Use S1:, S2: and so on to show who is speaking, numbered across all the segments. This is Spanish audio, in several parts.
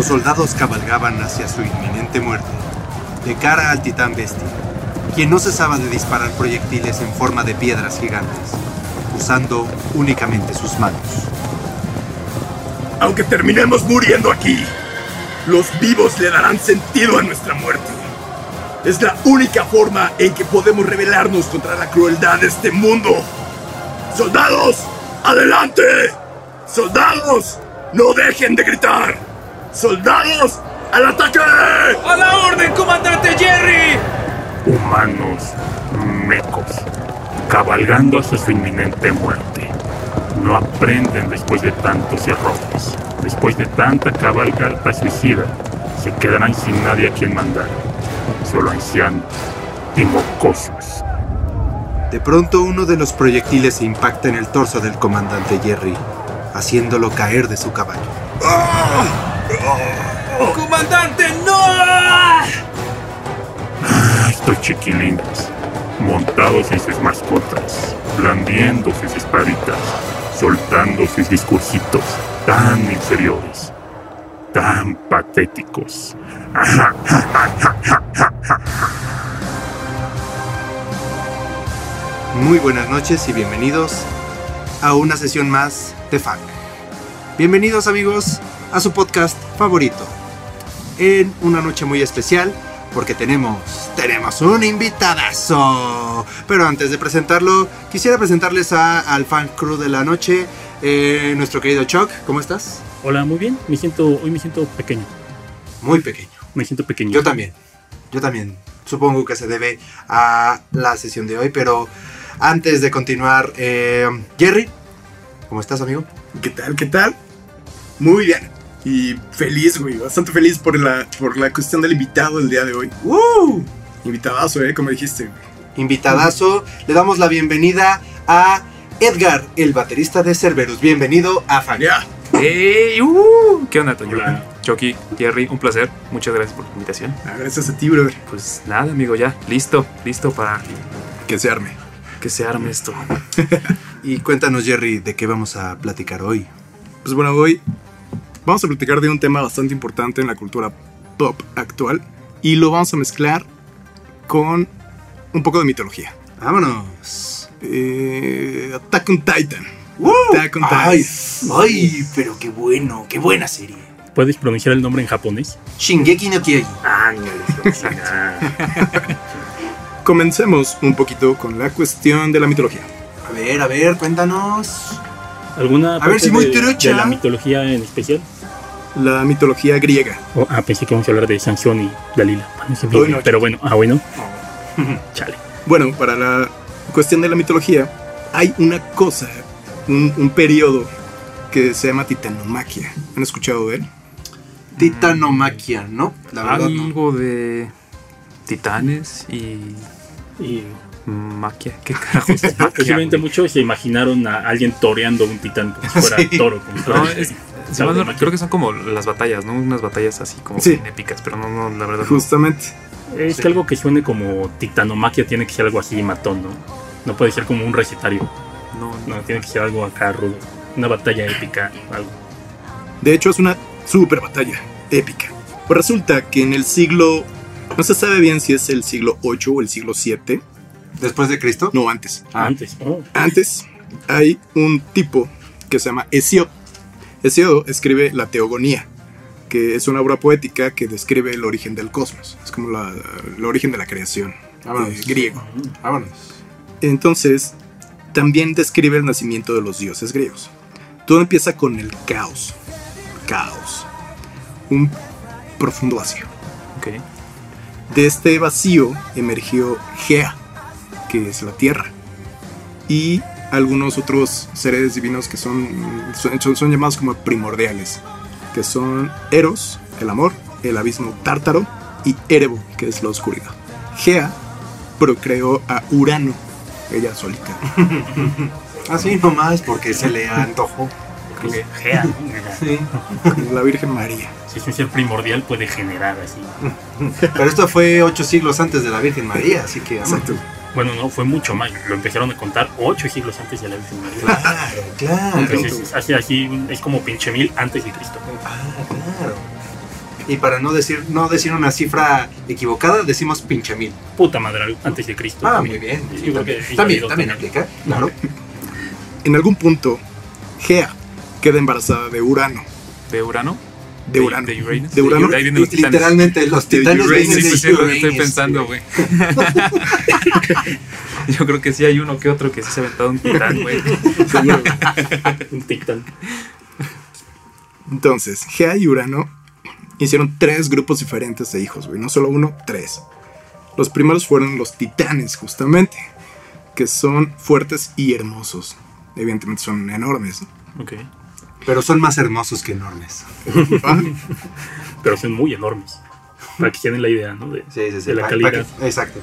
S1: Los soldados cabalgaban hacia su inminente muerte, de cara al titán bestia, quien no cesaba de disparar proyectiles en forma de piedras gigantes, usando únicamente sus manos.
S2: Aunque terminemos muriendo aquí, los vivos le darán sentido a nuestra muerte. Es la única forma en que podemos rebelarnos contra la crueldad de este mundo. ¡Soldados! ¡Adelante! ¡Soldados! ¡No dejen de gritar! ¡Soldados! ¡Al ataque!
S3: ¡A la orden, comandante Jerry!
S4: Humanos mecos, cabalgando hacia su inminente muerte. No aprenden después de tantos errores, después de tanta cabalgata suicida. Se quedarán sin nadie a quien mandar, solo ancianos y mocosos.
S1: De pronto uno de los proyectiles impacta en el torso del comandante Jerry, haciéndolo caer de su caballo.
S3: ¡Comandante, no!
S4: Estos chiquilines, montados en sus mascotas, blandiendo sus espaditas, soltando sus discursitos tan inferiores, tan patéticos.
S1: Muy buenas noches y bienvenidos a una sesión más de FAC. Bienvenidos amigos a su podcast favorito. En una noche muy especial porque tenemos, tenemos un invitadazo. Pero antes de presentarlo, quisiera presentarles a, al fan crew de la noche, eh, nuestro querido Chuck. ¿Cómo estás?
S5: Hola, muy bien. Me siento, hoy me siento pequeño.
S1: Muy pequeño.
S5: Me siento pequeño.
S1: Yo también. Yo también. Supongo que se debe a la sesión de hoy, pero antes de continuar, eh, Jerry, ¿cómo estás, amigo?
S2: ¿Qué tal? ¿Qué tal? Muy bien. Y feliz, güey. Bastante feliz por la, por la cuestión del invitado el día de hoy.
S1: ¡Woo!
S2: Invitadazo, ¿eh? Como dijiste.
S1: Invitadazo, le damos la bienvenida a Edgar, el baterista de Cerberus. Bienvenido a Fan.
S2: Ya.
S6: ¡Ey! Uh, ¿Qué onda, Toño?
S5: Hola.
S6: Chucky, Jerry, un placer. Muchas gracias por la invitación.
S2: Ah, Gracias a ti, brother.
S6: Pues nada, amigo, ya. Listo, listo para
S2: Que se arme.
S6: que se arme esto.
S1: Y cuéntanos, Jerry, de qué vamos a platicar hoy.
S2: Pues bueno, hoy vamos a platicar de un tema bastante importante en la cultura pop actual. Y lo vamos a mezclar con un poco de mitología.
S1: Vámonos.
S2: Eh, Attack on Titan.
S1: ¡Woo!
S2: Attack on Titan.
S1: Ay, ay, pero qué bueno, qué buena serie.
S5: ¿Puedes pronunciar el nombre en japonés?
S1: Shingeki no Kyojin.
S2: Comencemos un poquito con la cuestión de la mitología.
S1: A ver, a ver, cuéntanos.
S5: ¿Alguna
S1: ver
S5: parte
S1: si muy
S5: de,
S1: trucha.
S5: de la mitología en especial?
S2: La mitología griega.
S5: Oh, ah, pensé que íbamos a hablar de Sansón y Dalila.
S2: No.
S5: pero bueno, ah, bueno. Chale.
S2: Bueno, para la cuestión de la mitología, hay una cosa, un, un periodo que se llama titanomaquia. ¿Han escuchado de él?
S1: Titanomaquia, ¿no? La verdad, no.
S6: Algo de titanes y
S5: Y
S6: maquia. ¿Qué carajos es maquia,
S5: posiblemente muchos se imaginaron a alguien toreando un titán como si fuera
S1: Sí.
S5: toro. Como
S6: No, es- si mal no- creo que son como las batallas, ¿no? Unas batallas así como
S2: Sí.
S6: épicas, pero no, no, la verdad. no.
S2: Justamente.
S5: Es
S6: Sí.
S5: que algo que suene como titanomaquia tiene que ser algo así matón, ¿no? No puede ser como un recetario.
S6: No,
S5: No, tiene que ser algo acá rudo. Una batalla épica, algo.
S2: De hecho, es una super batalla épica. Pues resulta que en el siglo. No se sabe bien si es el siglo 8 o el siglo 7.
S1: ¿Después de Cristo?
S2: No, antes.
S1: Ah.
S5: Antes. oh,
S2: Antes hay un tipo que se llama Hesíodo. Hesíodo escribe la Teogonía, que es una obra poética que describe el origen del cosmos. Es como la- el origen de la creación
S1: Vámonos.
S2: eh, griego.
S1: Vámonos.
S2: Entonces, también describe el nacimiento de los dioses griegos. Todo empieza con el caos. Caos. Un profundo vacío.
S6: ok.
S2: De este vacío emergió Gea, que es la tierra. Y algunos otros seres divinos que son, son, llamados como primordiales, que son Eros, el amor, el abismo tártaro, y Erebo, que es la oscuridad. Gea procreó a Urano, ella solita.
S1: Así nomás porque se le antojó.
S5: pues, gea, ¿no?
S1: Sí.
S2: la Virgen María.
S5: Si es un ser primordial, puede generar así.
S1: Pero esto fue ocho siglos antes de la Virgen María, así que.
S2: Exacto.
S5: Bueno, no, fue mucho más. Lo empezaron a contar ocho siglos antes de la Virgen María.
S1: Claro, claro.
S5: Entonces, así, así, es como pinche mil antes de Cristo.
S1: Ah, claro. Y para no decir, no decir una cifra equivocada, decimos pinche mil.
S5: Puta madre, antes de Cristo.
S1: Ah,
S5: también.
S1: muy bien.
S5: Yo
S1: Sí,
S5: creo
S1: también,
S5: que
S1: también,
S5: válido
S1: también aplica, claro.
S2: En algún punto, Gea queda embarazada de Urano.
S6: ¿De Urano?
S2: De Urano.
S6: De Uranus.
S2: De Urano.
S6: De ahí vienen los titanes.
S1: Literalmente, los titanes
S2: Uranus.
S1: vienen
S6: Sí,
S1: de
S6: pues sí, lo que estoy
S1: Uranus,
S6: pensando, güey. Yo creo que sí hay uno que otro que sí se ha aventado un titán, güey.
S5: Un titán.
S2: Entonces, Gea y Urano hicieron tres grupos diferentes de hijos, güey. No solo uno, tres. Los primeros fueron los titanes, justamente. Que son fuertes y hermosos. Evidentemente son enormes. ¿no?
S6: Ok.
S1: Pero son más hermosos que enormes.
S5: Pero son muy enormes. Para que tienen la idea, ¿no? De,
S1: Sí, sí, sí.
S5: de la calidad.
S1: exacto.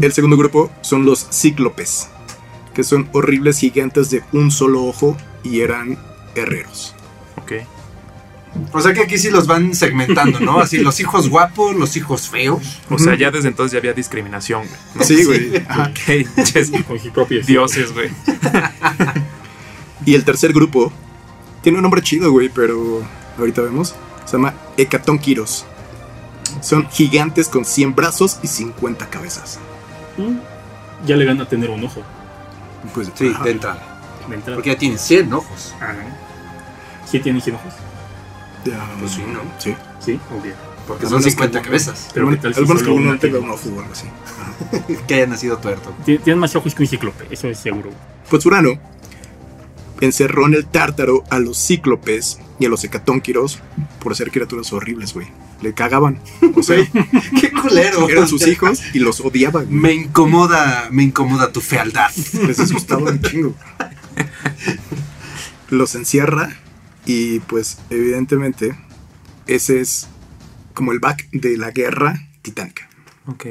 S2: El segundo grupo son los cíclopes. Que son horribles gigantes de un solo ojo y eran herreros.
S6: Ok.
S1: O sea que aquí sí los van segmentando, ¿no? Así, los hijos guapos, los hijos feos.
S6: O sea, ya desde entonces ya había discriminación, güey.
S2: Sí, güey. Ajá.
S6: Ok, ches,
S5: Con sus propios
S6: dioses, güey.
S2: Y el tercer grupo tiene un nombre chido, güey, pero ahorita vemos. Se llama Hecatónquiros. Son gigantes con 100 brazos y 50 cabezas.
S5: Mm, Ya le gana tener un ojo
S2: Pues
S1: Sí,
S2: ajá.
S1: de entrada.
S5: de entrada.
S1: Porque ya tienen 100 ojos.
S5: Ajá. ¿Sí tienen 100 ojos?
S2: Ya,
S1: Pues sí, ¿no?
S2: Sí.
S5: Sí, obvio.
S1: Porque son
S2: menos
S1: 50
S2: que-
S1: cabezas.
S5: Pero
S2: Al
S5: ¿qué tal si
S2: menos que uno tenga un ojo o algo así.
S1: Que haya nacido tuerto.
S5: Tien- Tienen más ojos que un cíclope, eso es seguro.
S2: Pues Urano encerró en el tártaro a los cíclopes y a los hecatónquiros por ser criaturas horribles, güey. Le cagaban. O sea,
S1: Qué culero.
S2: eran sus hijos y los odiaba, güey.
S1: Me incomoda, me incomoda tu fealdad.
S2: Les asustaba un chingo. Los encierra y pues evidentemente ese es como el back de la guerra titánica.
S6: Ok.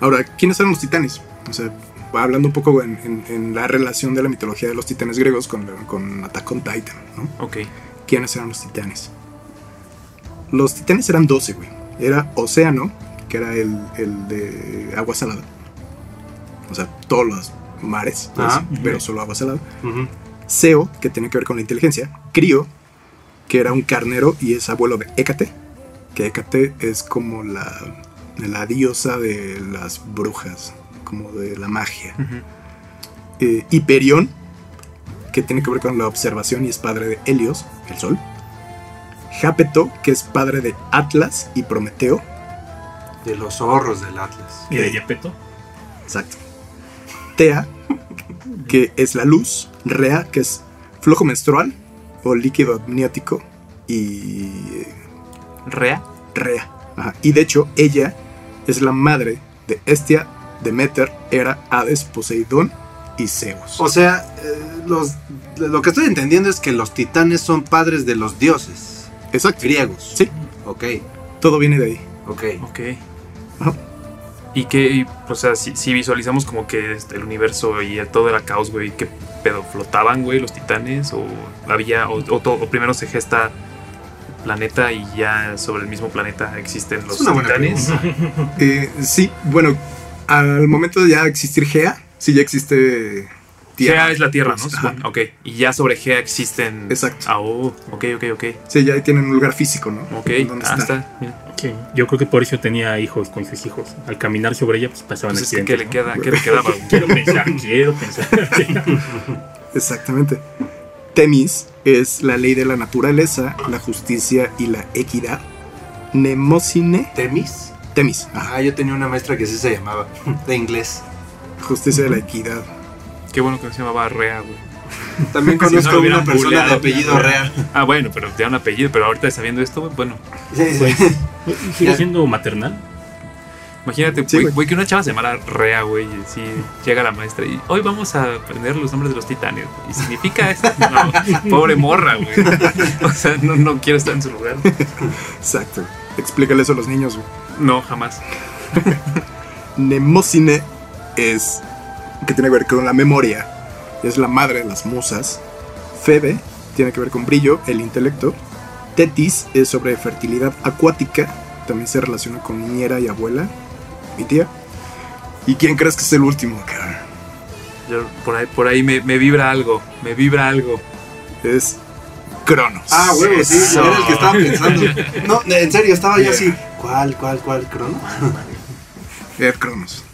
S2: Ahora, ¿quiénes eran los titanes? O sea, hablando un poco en, en- en la relación de la mitología de los titanes griegos con, con Attack on Titan, ¿no?
S6: Ok.
S2: ¿Quiénes eran los titanes? Los titanes eran 12, güey. Era Océano, que era el, el de agua salada. O sea, todos los mares, pues,
S1: Ajá.
S2: pero solo agua salada.
S1: Ujú.
S2: Seo, que tiene que ver con la inteligencia. Crío, que era un carnero y es abuelo de Hécate. Que Hécate es como la, la diosa de las brujas, como de la magia.
S6: Ujú.
S2: Eh, Hiperión, que tiene que ver con la observación y es padre de Helios, el sol. Jápeto, que es padre de Atlas y Prometeo.
S1: De los zorros del Atlas.
S5: ¿Y de Yepeto?
S2: Exacto. Tea, que es la luz. Rea, que es flujo menstrual o líquido amniótico. Y eh,
S6: Rea.
S2: Rea. Ajá. Y de hecho, ella es la madre de Estia, Demeter, Hera, Hades, Poseidón y Zeus.
S1: O sea, eh, los, lo que estoy entendiendo es que los titanes son padres de los dioses
S2: Exacto.
S1: griegos.
S2: Sí.
S1: Ok,
S2: Todo viene de ahí.
S1: ok.
S6: Ok.
S2: Ajá.
S6: Y que, o sea, si, si visualizamos como que este, el universo y todo era caos, güey, ¿qué pedo? ¿Flotaban, güey, los titanes? ¿O había, o, o todo- o primero se gesta el planeta y ya sobre el mismo planeta existen los titanes?
S2: Eh, sí, bueno, al momento de ya existir Gea, sí ya existe
S6: Gea es la Tierra, ¿no?
S2: Pues, ajá.
S6: Ok. Y ya sobre Gea existen...
S2: Exacto.
S6: Ah, oh, ok, ok, ok.
S2: Sí, ya tienen un lugar físico, ¿no?
S6: Ok,
S2: ¿Dónde
S6: ah,
S2: está?
S6: está. Mira.
S5: Sí, yo creo que por eso tenía hijos con sus hijos. Al caminar sobre ella, pues pasaban
S6: Pues es que, ¿qué le
S5: accidentes,
S6: queda? ¿Qué le quedaba?
S5: ¿no? Quiero pensar, quiero pensar.
S2: Exactamente. Temis es la ley de la naturaleza, la justicia y la equidad. Nemocine,
S1: ¿Temis?
S2: Temis, ajá,
S1: Ah, yo tenía una maestra que sí se llamaba, de inglés.
S2: justicia de la equidad.
S6: Qué bueno que no se llamaba Rea, güey.
S1: También
S6: Si no
S1: conozco
S6: lo
S1: una persona de apellido real.
S6: Ah, bueno, pero te un apellido, pero ahorita sabiendo esto, güey, bueno.
S1: Sí, sí.
S5: Pues, ¿Sigue
S1: Ya.
S5: siendo maternal?
S6: Imagínate,
S2: Sí,
S6: güey,
S2: güey.
S6: güey, que una chava se llamara Rea, güey, y si llega la maestra y hoy vamos a aprender los nombres de los titanes. ¿Y significa esto? No, pobre morra, güey. O sea, no, no quiero estar en su lugar.
S2: Exacto. Explícale eso a los niños. güey.
S6: No, jamás.
S2: Nemocine es que tiene que ver con la memoria. Es la madre de las musas. Febe tiene que ver con brillo, el intelecto. Tetis es sobre fertilidad acuática. También se relaciona con niñera y abuela. Mi tía. ¿Y quién crees que es el último?
S6: Yo, por ahí, por ahí me, me vibra algo, me vibra algo.
S2: Es Cronos.
S1: Ah, huevo, sí,
S6: Eso.
S1: era el que estaba pensando. No, en serio, estaba yo así. ¿Cuál, cuál, cuál, Crono?
S2: Ed Cronos.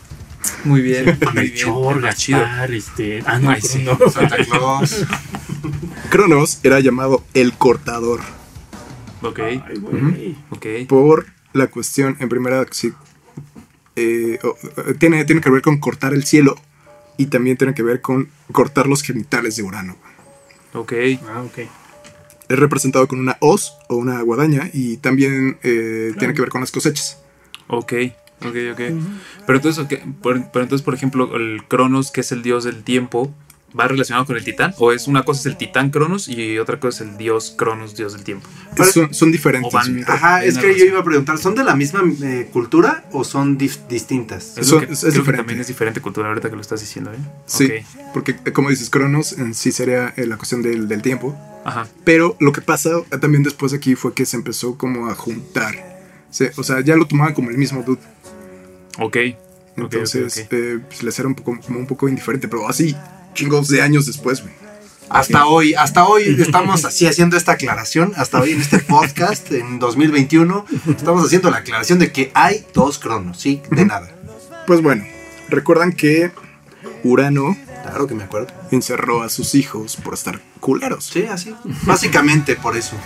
S6: Muy bien.
S5: Melchor,
S6: Ah, chido.
S5: Gaspar, este. Ah, no,
S6: Ay, sí.
S5: no.
S1: Santa Claus.
S2: Cronos era llamado el cortador
S6: Ok,
S5: Ay, güey.
S6: ok.
S2: por la cuestión, en primera, sí, eh, o- o- tiene, tiene que ver con cortar el cielo y también tiene que ver con cortar los genitales de Urano.
S6: Ok.
S5: Ah, ok.
S2: Es representado con una hoz o una guadaña y también eh, tiene que ver con las cosechas.
S6: Ok, ok, ok. Pero entonces, ok, por, pero entonces, por ejemplo, el Cronos, que es el dios del tiempo, ¿va relacionado con el titán? ¿O es una cosa es el titán Cronos y otra cosa es el dios Cronos, dios del tiempo?
S2: Son, son diferentes.
S6: Van-.
S1: Ajá, es que yo iba a preguntar, ¿son de la misma eh, cultura o son dif- distintas?
S6: Es
S2: Eso-
S6: lo que,
S2: es
S6: creo que
S2: diferente.
S6: también es diferente cultura ahorita que lo estás diciendo, ¿eh?
S2: Sí,
S6: Ok.
S2: porque eh, como dices, Cronos en sí sería eh, la cuestión del, del tiempo.
S6: Ajá.
S2: Pero lo que pasa eh, también después aquí fue que se empezó como a juntar. Se- o sea, ya lo tomaban como el mismo dude.
S6: Ok. Ok, ok,
S2: Entonces,
S6: ok.
S2: eh, pues, les era un poco, como un poco indiferente, pero así, chingos de años después, güey.
S1: Hasta hoy, hasta hoy estamos así haciendo esta aclaración, hasta hoy en este podcast, en 2021, estamos haciendo la aclaración de que hay dos cronos, sí, de nada.
S2: Pues bueno, recuerdan que Urano
S1: Claro que me acuerdo.
S2: encerró a sus hijos por estar culeros.
S1: Sí, así. Básicamente por eso.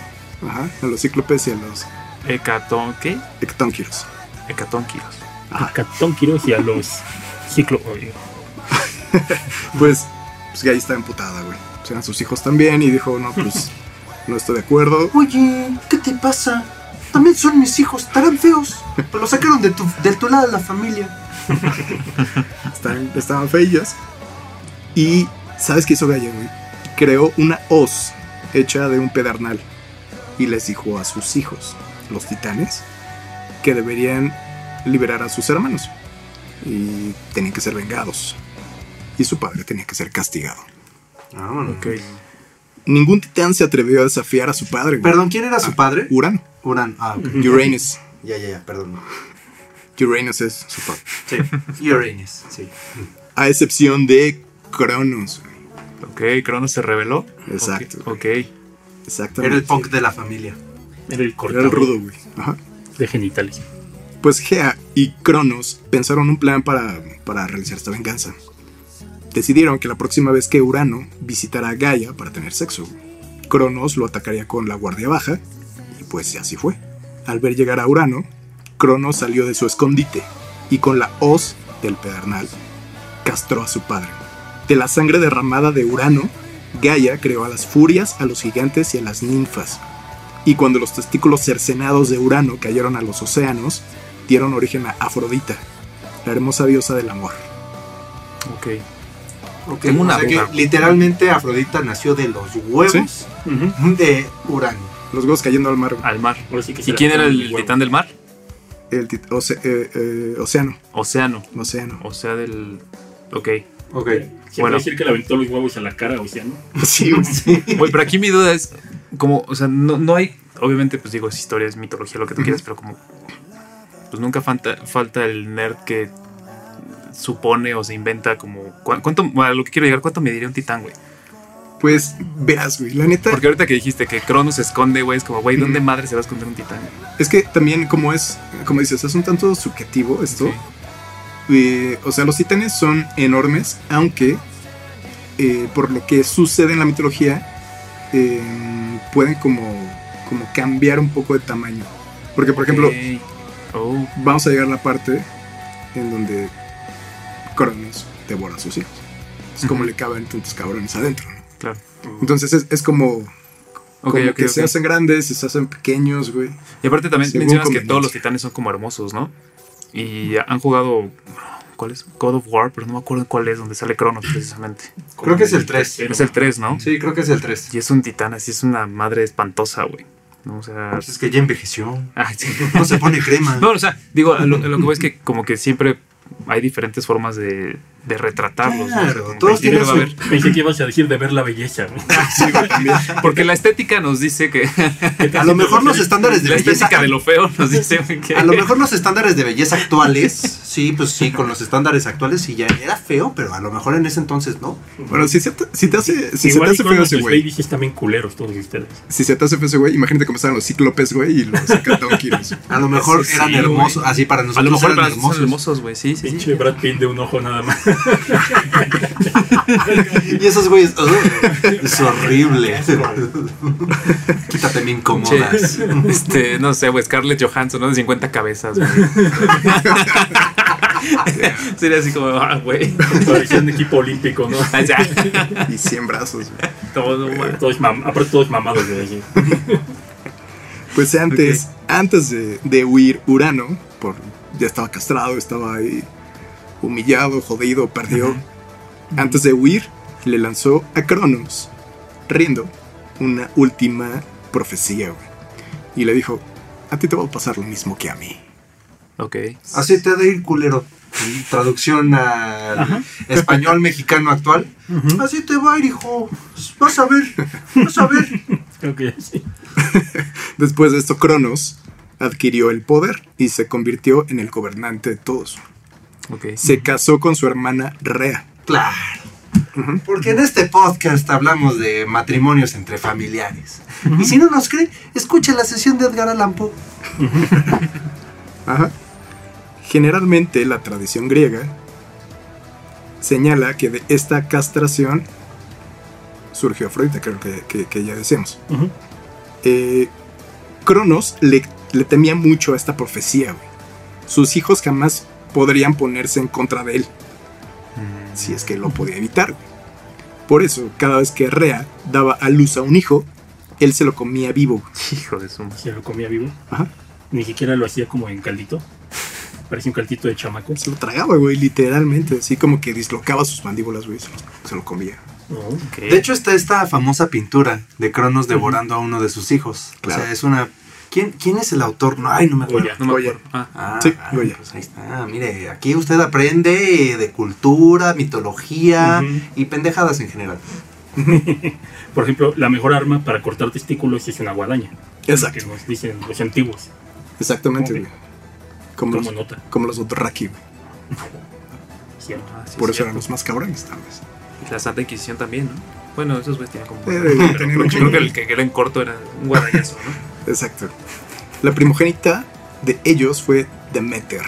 S2: Ajá, a los cíclopes y a los
S6: Hecatón, ¿qué? Hecatónquiros.
S5: Catón Quiroz y a los ciclo.
S2: Pues, pues Gaia está emputada, güey. Pues eran sus hijos también y dijo, no, pues no estoy de acuerdo.
S1: Oye, ¿qué te pasa? También son mis hijos, estarán feos. Pero los sacaron de tu, de tu lado de la familia.
S2: Estaban, estaban feillas. Y, ¿sabes qué hizo Gaia, güey? Creó una hoz hecha de un pedernal. Y les dijo a sus hijos, los titanes, que deberían liberar a sus hermanos. Y tenían que ser vengados. Y su padre tenía que ser castigado.
S1: Ah, bueno.
S6: Ok.
S2: Ningún titán se atrevió a desafiar a su padre. güey.
S1: Perdón, ¿quién era su padre?
S2: Urano.
S1: Uran. Ah, ok.
S2: Uranus.
S1: Ya, ya, ya, perdón.
S2: Uranus es su padre.
S1: Sí. Uranus, sí.
S2: A excepción de Cronos. güey.
S6: Ok, Cronos se reveló.
S2: Exacto.
S6: Ok. ok.
S2: Exactamente.
S1: Era el punk de la familia.
S5: Era el
S2: Era
S5: cortador
S2: el rudo, güey. Ajá.
S5: de genitales.
S2: Pues Gea y Cronos pensaron un plan para, para realizar esta venganza. Decidieron que la próxima vez que Urano visitara a Gaia para tener sexo, Cronos lo atacaría con la guardia baja, y pues así fue. Al ver llegar a Urano, Cronos salió de su escondite y con la hoz del pedernal castró a su padre. De la sangre derramada de Urano, Gaia creó a las furias, a los gigantes y a las ninfas. Y cuando los testículos cercenados de Urano cayeron a los océanos, dieron origen a Afrodita, la hermosa diosa del amor.
S6: Ok.
S1: Ok,
S6: Tengo una
S1: o sea que literalmente Afrodita nació de los huevos de Urano.
S2: Los huevos cayendo al mar.
S6: Al mar.
S5: Ahora sí que se
S6: ¿Y quién era el
S5: huevo.
S6: titán del mar?
S2: El tit- oce- eh, eh, océano,
S6: Océano.
S2: océano.
S6: O sea, del. Ok.
S1: Ok.
S5: Se
S6: Bueno.
S5: decir que le aventó los huevos en la cara, o sea, ¿no?
S2: Sí, güey.
S6: Oye, pero aquí mi duda es. Como, o sea, no, no hay. Obviamente, pues digo, es historia, es mitología, lo que tú quieras, pero como. Pues nunca falta, falta el nerd que supone o se inventa como. ¿cu- ¿Cuánto, bueno, lo que quiero llegar, ¿cuánto me diría un titán, güey?
S2: Pues verás, güey. La neta
S6: Porque ahorita que dijiste que Cronos se esconde, güey, es como, güey, ¿dónde madre se va a esconder un titán?
S2: es que también, como es, como dices, es un tanto subjetivo esto.
S6: Sí.
S2: Eh, o sea, los titanes son enormes, aunque eh, por lo que sucede en la mitología, eh, pueden como, como cambiar un poco de tamaño. Porque, por ejemplo.
S6: Oh,
S2: vamos a llegar a la parte en donde Cronos devora a sus hijos. Es como le caben tantos cabrones adentro. ¿no?
S6: claro.
S2: Entonces es, es como, que se hacen grandes, se hacen pequeños, güey.
S6: Y aparte también mencionas que todos los titanes son como hermosos, ¿no? Y han jugado. ¿Cuál es? God of War, pero no me acuerdo cuál es, donde sale Cronos precisamente.
S1: Creo que es el 3.
S6: Es el 3, ¿no?
S1: Sí, creo que es el 3.
S6: Y es un titán, así es una madre espantosa, güey. ¿No? O sea.
S1: Pues es que ya envejeció.
S6: ah, sí.
S1: No se pone crema.
S6: No, o sea, digo, lo, lo que voy es que como que siempre hay diferentes formas de, de retratarlos. ¿no?
S1: Claro,
S6: O sea, como
S1: todos tienen
S6: va a
S1: su-
S5: Pensé que ibas a decir de ver la belleza. ¿no?
S2: Sí, güey, también.
S6: Porque la estética nos dice que.
S1: A lo mejor los estándares de
S6: la
S1: belleza.
S6: estética de lo feo nos dice que.
S1: A lo mejor los estándares de belleza actuales, sí, pues sí, con los estándares actuales sí ya era feo, pero a lo mejor en ese entonces no.
S2: Bueno, si, se te, si te hace, si se te
S5: Igual
S2: hace
S5: con
S2: feo ese güey,
S5: bien culeros todos ustedes.
S2: si se te hace feo ese güey, imagínate cómo estaban los cíclopes, güey, y los Donkey.
S1: A lo mejor
S6: Sí,
S1: eran
S6: sí,
S1: hermosos,
S6: güey.
S1: así para
S6: A
S1: nosotros
S6: lo mejor
S1: eran hermosos.
S6: hermosos, güey. Sí, sí,
S5: Pinche
S6: sí.
S5: Brad Pitt de un ojo nada más.
S1: Y esos güeyes, es horrible. Quítate, me incomodas.
S6: Che, este, no sé, güey, Scarlett Johansson, ¿no? De 50 cabezas, güey. Sería así como, ah, güey.
S5: Parecía un equipo olímpico, ¿no?
S6: Ah.
S2: Y 100 brazos, güey.
S6: Todo, güey.
S5: Todos mam- aparte todos mamados de allí.
S2: Pues antes, antes de, de huir Urano, por, ya estaba castrado, estaba ahí humillado, jodido, perdió. Antes de huir, le lanzó a Cronos, riendo, una última profecía, güey. Y le dijo, a ti te va a pasar lo mismo que a mí.
S6: Ok.
S1: Así te ha de ir culero. Traducción al español mexicano actual. Así te va a ir, hijo. Vas a ver, vas a ver.
S5: Creo que sí.
S2: Después de esto, Cronos adquirió el poder y se convirtió en el gobernante de todos.
S6: Ok.
S2: Se casó con su hermana Rea.
S1: Claro. Porque en este podcast hablamos de matrimonios entre familiares. Y si no nos cree, escuche la sesión de Edgar Allan Poe.
S2: Ajá. Generalmente la tradición griega señala que de esta castración surgió Afrodita, creo que, que- que ya decíamos. Eh, Cronos le, le temía mucho a esta profecía. güey. Sus hijos jamás podrían ponerse en contra de él, si es que lo podía evitar. güey. Por eso, cada vez que Rea daba a luz a un hijo, él se lo comía vivo.
S6: Hijo de su
S5: Se lo comía vivo.
S2: Ajá.
S5: Ni siquiera lo hacía como en caldito. Parecía un caldito de chamaco.
S2: Se lo tragaba, güey, literalmente. Así como que dislocaba sus mandíbulas, güey. Se lo, se lo comía.
S1: De hecho, está esta famosa pintura de Cronos devorando a uno de sus hijos.
S2: Claro.
S1: O sea, es una. ¿Quién, quién es el autor? No, ay, no me acuerdo.
S5: Goya.
S6: no me
S2: Goya.
S6: acuerdo. Ah,
S1: Ah,
S2: Sí,
S1: ah,
S2: Goya.
S1: pues ahí está. Mire, aquí usted aprende de cultura, mitología y pendejadas en general.
S5: Por ejemplo, la mejor arma para cortar testículos es una guadaña.
S2: Exacto.
S5: Que nos dicen los antiguos.
S2: Exactamente, güey. Como,
S5: Como
S2: los,
S5: nota.
S2: como los Dothraki, güey.
S5: ¿cierto?
S6: ah, sí,
S2: Por
S6: es
S2: eso eran
S6: cierto.
S2: los más cabrones, tal vez.
S6: Y La Santa Inquisición también, ¿no? Bueno, esos güeyes tienen como.
S2: Eh,
S6: Pero creo que el que era en corto era un guadañazo, ¿no?
S2: Exacto. La primogénita de ellos fue Demeter.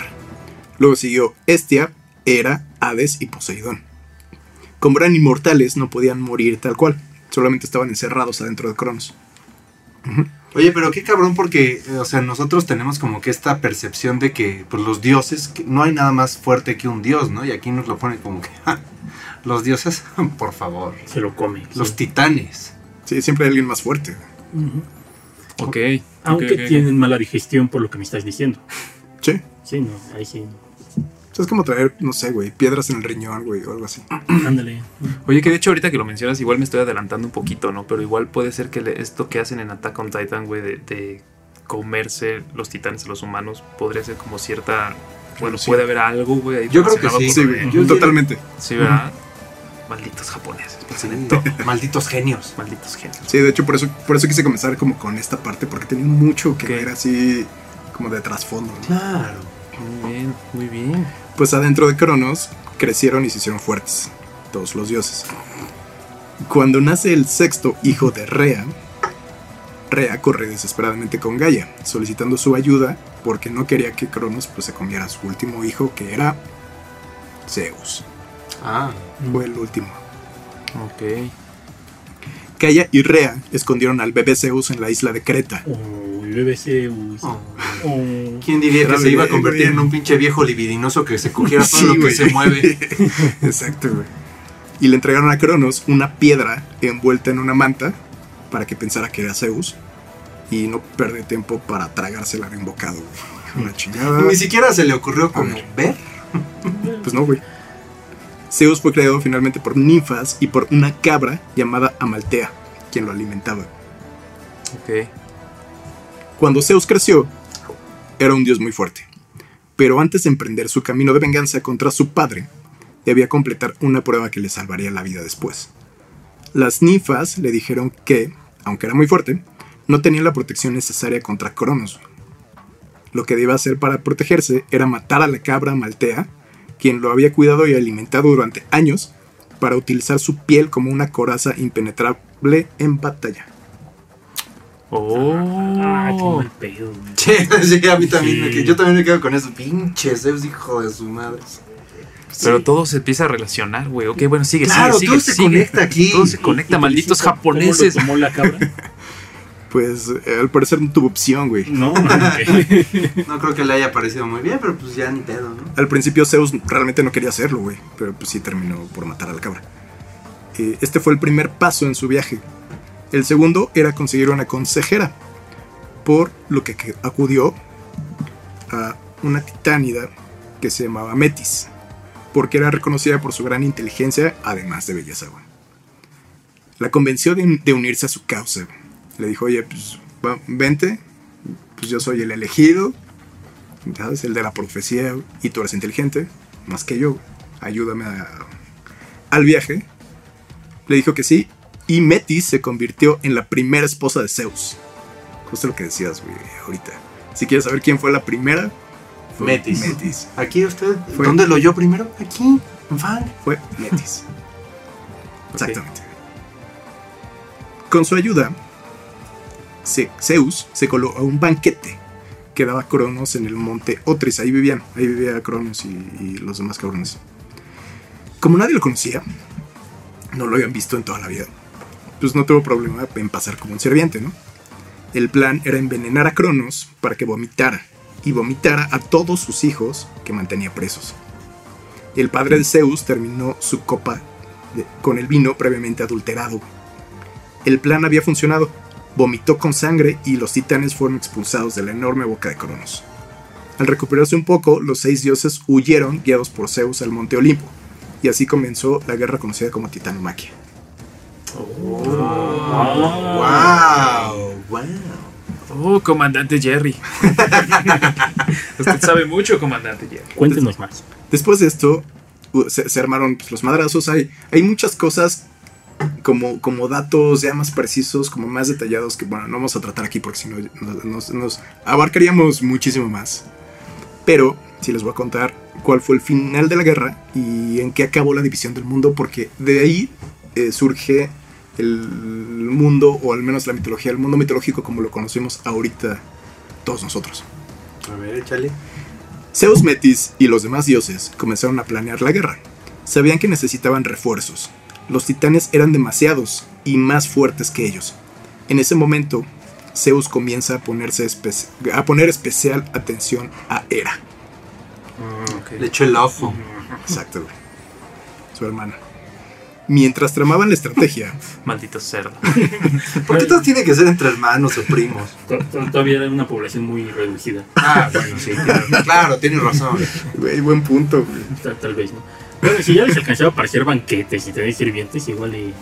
S2: Luego siguió Estia, Hera, Hades y Poseidón. Como eran inmortales, no podían morir tal cual. Solamente estaban encerrados adentro de Cronos.
S1: Oye, pero qué cabrón porque, eh, o sea, nosotros tenemos como que esta percepción de que pues, los dioses, que no hay nada más fuerte que un dios, ¿no? Y aquí nos lo ponen como que, "Ja, los dioses, por favor,
S5: Se lo come.
S1: los
S5: sí.
S1: titanes.
S2: Sí, siempre hay alguien más fuerte.
S5: Ujú.
S6: Ok.
S5: Aunque tienen mala digestión por lo que me estás diciendo.
S2: Sí.
S5: Sí, no, ahí sí.
S2: O sea, es como traer, no sé, güey, piedras en el riñón, güey, o algo así.
S5: Ándale.
S6: Oye, que de hecho ahorita que lo mencionas, igual me estoy adelantando un poquito, ¿no? Pero igual puede ser que le- esto que hacen en Attack on Titan, güey, de, de comerse los titanes a los humanos, podría ser como cierta... Bueno,
S2: Sí.
S6: puede haber algo, güey. ahí
S1: Yo creo que sí.
S2: Sí,
S6: lo
S2: güey, totalmente.
S6: Sí, ¿verdad? Malditos japoneses, piensan en todo.
S1: Malditos genios.
S6: Malditos genios.
S2: Sí, de hecho, por eso, por eso quise comenzar como con esta parte, porque tenía mucho que
S6: Ok.
S2: ver así, como de trasfondo. ¿no?
S1: Claro.
S6: Muy bien, muy bien.
S2: Pues adentro de Cronos crecieron y se hicieron fuertes, todos los dioses. Cuando nace el sexto hijo de Rea, Rea corre desesperadamente con Gaia, solicitando su ayuda porque no quería que Cronos pues, se comiera a su último hijo, que era Zeus.
S1: Ah,
S2: Fue el último.
S6: Ok.
S2: Gaia y Rea escondieron al bebé Zeus en la isla de Creta.
S5: Uy, BBC, uy.
S1: Oh.
S5: Oh.
S1: ¿quién diría que se iba a
S2: bebé,
S1: convertir en un pinche viejo libidinoso que se cogiera todo
S2: Sí,
S1: lo que se mueve?
S2: Exacto, güey. Y le entregaron a Cronos una piedra envuelta en una manta para que pensara que era Zeus y no perder tiempo para tragársela de un bocado. Una chingada.
S1: Ni siquiera se le ocurrió como
S2: ver.
S1: ver.
S2: Pues no, güey. Zeus fue creado finalmente por ninfas y por una cabra llamada Amaltea, quien lo alimentaba.
S6: Ok.
S2: Cuando Zeus creció, era un dios muy fuerte. Pero antes de emprender su camino de venganza contra su padre, debía completar una prueba que le salvaría la vida después. Las ninfas le dijeron que, aunque era muy fuerte, no tenía la protección necesaria contra Cronos. Lo que debía hacer para protegerse era matar a la cabra maltea, quien lo había cuidado y alimentado durante años, para utilizar su piel como una coraza impenetrable en batalla.
S5: Ah, qué
S6: Oh.
S5: mal pedo. güey.
S1: Sí, sí, a mí también. me
S5: Sí.
S1: quedo- yo también me quedo con eso. Pinche Zeus, hijo de su madre.
S6: Pero todo se empieza a relacionar, güey. Ok, bueno, sigue,
S1: Claro,
S6: sigue,
S1: todo
S6: sigue,
S1: se
S6: sigue.
S1: conecta aquí.
S6: Todo se conecta,
S5: ¿Y
S6: malditos
S5: Felicita cómo lo
S6: japoneses.
S5: tomó la cabra?
S2: Pues eh, al parecer no tuvo opción, güey.
S5: No,
S1: No creo que le haya parecido muy bien, pero pues ya ni pedo, ¿no?
S2: Al principio Zeus realmente no quería hacerlo, güey, pero pues sí terminó por matar a la cabra. Eh, este fue el primer paso en su viaje. El segundo era conseguir una consejera, por lo que, que acudió a una titánida que se llamaba Metis, porque era reconocida por su gran inteligencia, además de belleza. güey. La convenció de, de unirse a su causa. Le dijo, oye, pues va- vente, pues yo soy el elegido, ¿sabes? El de la profecía, y tú eres inteligente, más que yo, ayúdame a- al viaje. Le dijo que sí, y Metis se convirtió en la primera esposa de Zeus. Justo lo que decías, güey, ahorita. Si quieres saber quién fue la primera, fue
S1: Metis.
S2: Metis.
S1: Aquí usted,
S2: Fue-
S1: ¿dónde lo oyó primero? Aquí.
S2: Fue Metis. Exactamente. Con su ayuda, Zeus se coló a un banquete que daba Cronos en el monte Otris. Ahí vivían, ahí vivía Cronos y, los demás cabrones. Como nadie lo conocía, no lo habían visto en toda la vida, pues no tuvo problema en pasar como un sirviente, ¿no? El plan era envenenar a Cronos para que vomitara y vomitara a todos sus hijos que mantenía presos. El padre de Zeus terminó su copa con el vino previamente adulterado. El plan había funcionado. Vomitó con sangre y los titanes fueron expulsados de la enorme boca de Cronos. Al recuperarse un poco, los seis dioses huyeron guiados por Zeus al monte Olimpo, y así comenzó la guerra conocida como Titanomaquia.
S1: ¡Wow! ¡Wow!
S6: Oh, comandante Jerry. Usted sabe mucho, comandante Jerry.
S5: Cuéntenos más.
S2: Después de esto, u- se, se armaron pues, los madrazos. Hay, hay muchas cosas como, como datos ya más precisos, como más detallados, que bueno, no vamos a tratar aquí porque si no nos, abarcaríamos muchísimo más. Pero sí les voy a contar cuál fue el final de la guerra y en qué acabó la división del mundo, porque de ahí eh, surge el mundo, o al menos la mitología, el mundo mitológico como lo conocemos ahorita todos nosotros.
S1: A ver, échale.
S2: Zeus Metis y los demás dioses comenzaron a planear la guerra. Sabían que necesitaban refuerzos. Los titanes eran demasiados y más fuertes que ellos. En ese momento, Zeus comienza a, ponerse espe- a poner especial atención a Hera.
S1: Le echó el ojo.
S2: Exacto, güey. Su hermana. Mientras tramaban la estrategia,
S6: Maldito cerdo.
S1: ¿Por qué todo tiene que ser entre hermanos o primos?
S5: To- to- Todavía era una población muy reducida.
S1: Ah, bueno, sí. Claro, claro tienes razón.
S2: güey, buen punto, güey.
S5: Tal, tal vez, ¿no? Si ya les alcanzaba para hacer banquetes y tener sirvientes, igual y...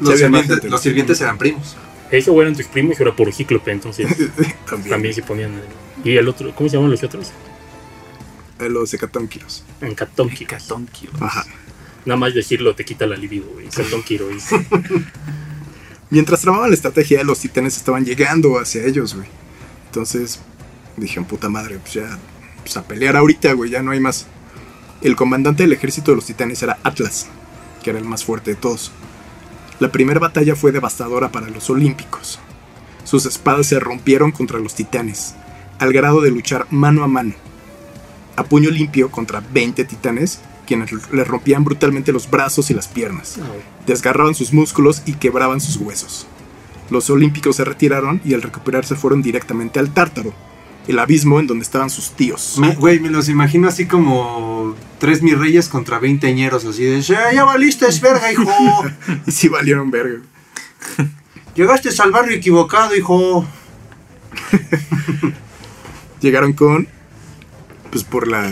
S1: Los sirvientes,
S2: gente.
S1: los sirvientes eran primos.
S5: Eso eran tus primos y era por cíclope, entonces
S2: También.
S5: también se ponían... eh, Y el otro, ¿cómo se llaman los otros?
S2: A los hecatónquilos.
S5: En Catónquiros.
S6: Hecatónquilo.
S2: Ajá.
S5: Nada más decirlo te quita la libido, güey.
S2: Mientras tramaban la estrategia, los titanes estaban llegando hacia ellos, güey. Entonces dijeron, puta madre, pues ya, pues a pelear ahorita, güey, ya no hay más. El comandante del ejército de los titanes era Atlas, que era el más fuerte de todos. La primera batalla fue devastadora para los olímpicos. Sus espadas se rompieron contra los titanes, al grado de luchar mano a mano. A puño limpio contra 20 titanes, quienes le rompían brutalmente los brazos y las piernas desgarraban sus músculos y quebraban sus huesos. Los olímpicos se retiraron y al recuperarse fueron directamente al Tártaro, el abismo en donde estaban sus tíos.
S1: Me- Güey, me los imagino así como tres mis reyes contra veinteañeros, así de, "Ya, ya valiste, es verga, hijo.
S2: Y sí valieron verga.
S1: Llegaste al barrio equivocado, hijo.
S2: Llegaron con, pues por la,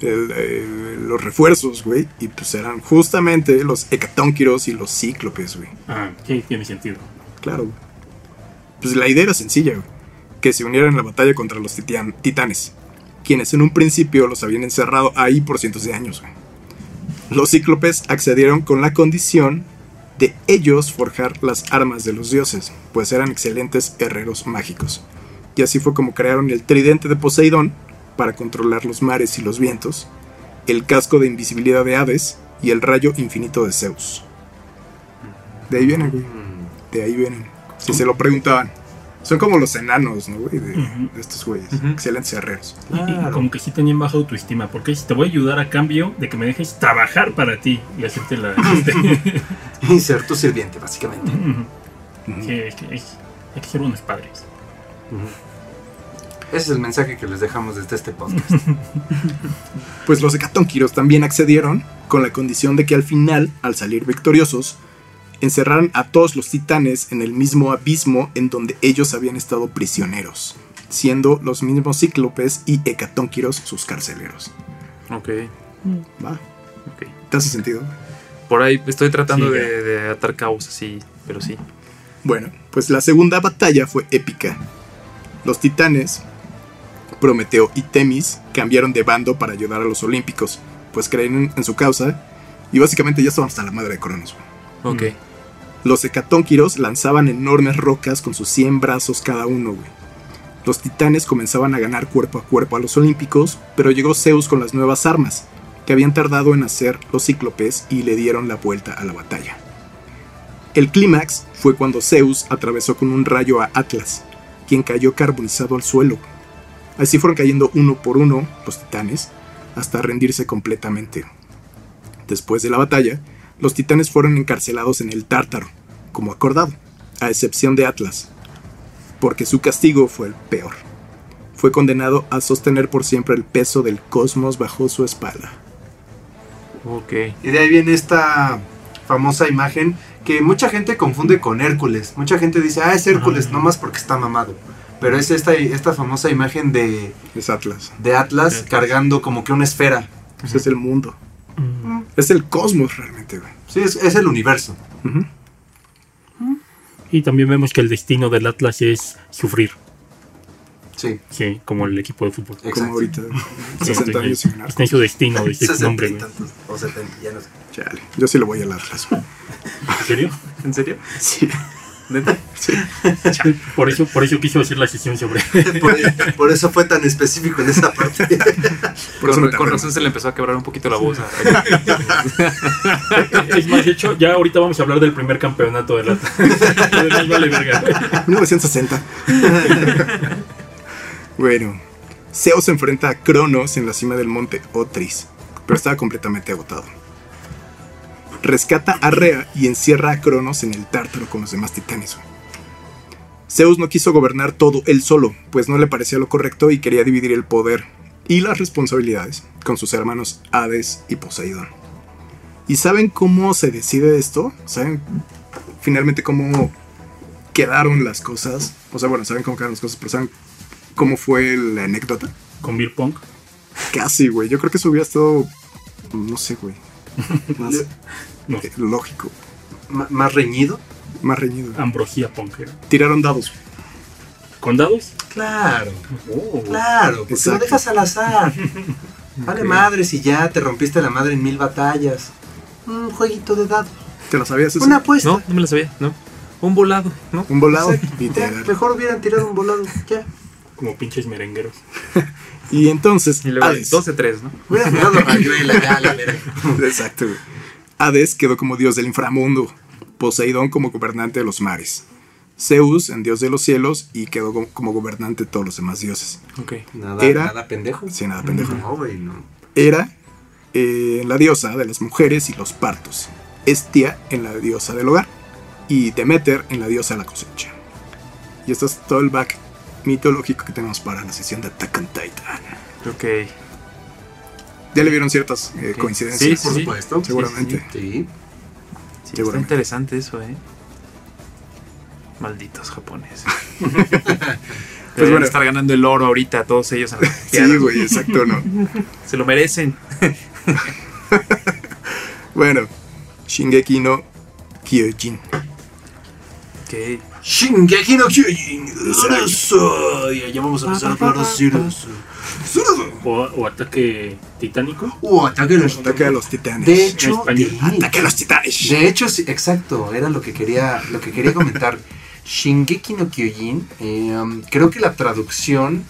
S2: el- el- los refuerzos, güey, y pues eran justamente los hecatónquiros y los cíclopes, güey.
S5: Ah, sí, tiene sentido.
S2: Claro. güey. Pues la idea era sencilla, güey. Que se unieran en la batalla contra los titian- titanes. Quienes en un principio los habían encerrado ahí por cientos de años. Los cíclopes accedieron con la condición de ellos forjar las armas de los dioses, pues eran excelentes herreros mágicos. Y así fue como crearon el tridente de Poseidón para controlar los mares y los vientos, el casco de invisibilidad de Hades y el rayo infinito de Zeus. De ahí vienen, güey. De ahí vienen. Si se lo preguntaban. Son como los enanos, ¿no, güey? De, estos güeyes.
S6: Ujú.
S2: Excelentes herreros.
S5: Y- como que sí tenían baja autoestima, porque te voy a ayudar a cambio de que me dejes trabajar para ti y hacerte la... este,
S1: Y ser tu sirviente, básicamente.
S5: Sí, es que es- hay que ser buenos padres.
S1: Ese es el mensaje que les dejamos desde este podcast.
S2: Pues los hecatónquiros también accedieron con la condición de que al final, al salir victoriosos, encerraran a todos los titanes en el mismo abismo en donde ellos habían estado prisioneros, siendo los mismos cíclopes y hecatónquiros sus carceleros.
S6: Ok,
S2: ¿Va?
S6: ok.
S2: ¿Te hace sentido?
S6: Por ahí estoy tratando
S5: Sí,
S6: de, de atar cabos así, pero sí.
S2: Bueno, pues la segunda batalla fue épica. Los titanes, Prometeo y Temis, cambiaron de bando para ayudar a los olímpicos, pues creen en, en su causa y básicamente ya estaban hasta la madre de Cronos.
S6: Ok.
S2: Los hecatónquiros lanzaban enormes rocas con sus 100 brazos cada uno, güey. Los titanes comenzaban a ganar cuerpo a cuerpo a los olímpicos, pero llegó Zeus con las nuevas armas, que habían tardado en hacer los cíclopes y le dieron la vuelta a la batalla. El clímax fue cuando Zeus atravesó con un rayo a Atlas, quien cayó carbonizado al suelo. Así fueron cayendo uno por uno los titanes, hasta rendirse completamente. Después de la batalla, los titanes fueron encarcelados en el Tártaro, como acordado, a excepción de Atlas, porque su castigo fue el peor. Fue condenado a sostener por siempre el peso del cosmos bajo su espalda.
S6: Ok.
S1: Y de ahí viene esta famosa imagen que mucha gente confunde con Hércules. Mucha gente dice, ah, es Hércules,
S5: Ajá.
S1: nomás porque está mamado. Pero es esta, esta famosa imagen de,
S2: Es Atlas.
S1: de Atlas
S5: Atlas.
S1: cargando como que una esfera.
S2: Ese es el mundo. Es el cosmos realmente, güey.
S1: Sí, es, es el universo.
S5: Y también vemos que el destino del Atlas es sufrir,
S1: Sí,
S5: sí, como el equipo de fútbol.
S1: exacto.
S2: Como ahorita,
S5: Sí,
S2: 60 años sin ganar.
S5: Está en su destino, dice su
S1: 60
S5: nombre.
S1: tantos, o 70, ya no sé.
S2: Chale, yo sí le voy al Atlas. güey.
S5: ¿En serio?
S6: ¿En serio?
S2: Sí.
S6: ¿Neta?
S5: Por eso, por eso quiso hacer la sesión sobre.
S1: Por, por eso fue tan específico en esa parte.
S2: Por eso
S6: con, con razón se le empezó a quebrar un poquito la voz.
S5: es más, de hecho, ya ahorita vamos a hablar del primer campeonato. Lo demás vale verga.
S2: 1960. bueno, Zeus se enfrenta a Cronos en la cima del monte Otris, pero estaba completamente agotado. Rescata a Rea y encierra a Cronos en el Tártaro con los demás titanes. Zeus no quiso gobernar todo él solo, pues no le parecía lo correcto y quería dividir el poder y las responsabilidades con sus hermanos Hades y Poseidón. ¿Y saben cómo se decide esto? ¿Saben finalmente cómo quedaron las cosas? O sea, bueno, saben cómo quedaron las cosas, pero ¿saben cómo fue la anécdota?
S5: Con Beer Pong.
S2: Casi, güey. Yo creo que eso hubiera estado, no sé, güey. Más
S5: No,
S2: eh, lógico,
S1: M- más reñido.
S2: más reñido.
S5: Ambrosía Pong. era.
S2: Tiraron dados.
S5: ¿Con dados?
S1: Claro,
S5: Oh.
S1: claro, porque lo dejas al azar. Vale
S6: Ok.
S1: madre si ya te rompiste la madre en mil batallas. Un jueguito de dados.
S2: ¿Te lo sabías eso?
S1: Una apuesta.
S6: No, no me la sabía, ¿no? Un volado, ¿no?
S2: Un volado.
S1: Ya,
S2: Literal.
S1: mejor hubieran tirado un volado. Ya.
S5: Como pinches merengueros.
S2: Y entonces,
S6: Y luego
S2: Hades.
S6: 12-3, ¿no?
S1: Hubieran tirado rayuela ya, la verga.
S2: Exacto, güey. Hades quedó como dios del inframundo, Poseidón como gobernante de los mares, Zeus en dios de los cielos y quedó como- gobernante de todos los demás dioses.
S6: Ok.
S1: Nada,
S2: Era-
S1: nada pendejo.
S2: Sí, nada pendejo.
S1: No, güey, no.
S2: Era eh, la diosa de las mujeres y los partos, Estia en la diosa del hogar y Demeter en la diosa de la cosecha. Y esto es todo el back mitológico que tenemos para la sesión de Attack on Titan.
S6: Ok.
S2: Ya le vieron ciertas eh, coincidencias.
S6: Sí,
S1: Por
S6: sí.
S1: supuesto.
S2: Seguramente.
S1: Sí.
S6: Sí, está
S2: Seguramente.
S6: interesante eso, ¿eh? Malditos japoneses.
S2: Pues bueno.
S6: estar ganando el oro ahorita a todos ellos. en
S2: Sí, güey, exacto, no.
S6: Se lo merecen.
S2: Bueno, Shingeki no Kyojin.
S6: Ok.
S1: Shingeki no Kyojin. Eso. Ya vamos a empezar a hablar de Zeus.
S5: O, o ataque titánico.
S1: Uh, ataque a los
S2: Ataque a los titanes.
S1: De hecho,
S5: español.
S1: sí.
S2: Ataque a los titanes.
S1: De hecho, sí, exacto, era lo que quería, lo que quería comentar. Shingeki no Kyojin, eh, um, creo que la traducción,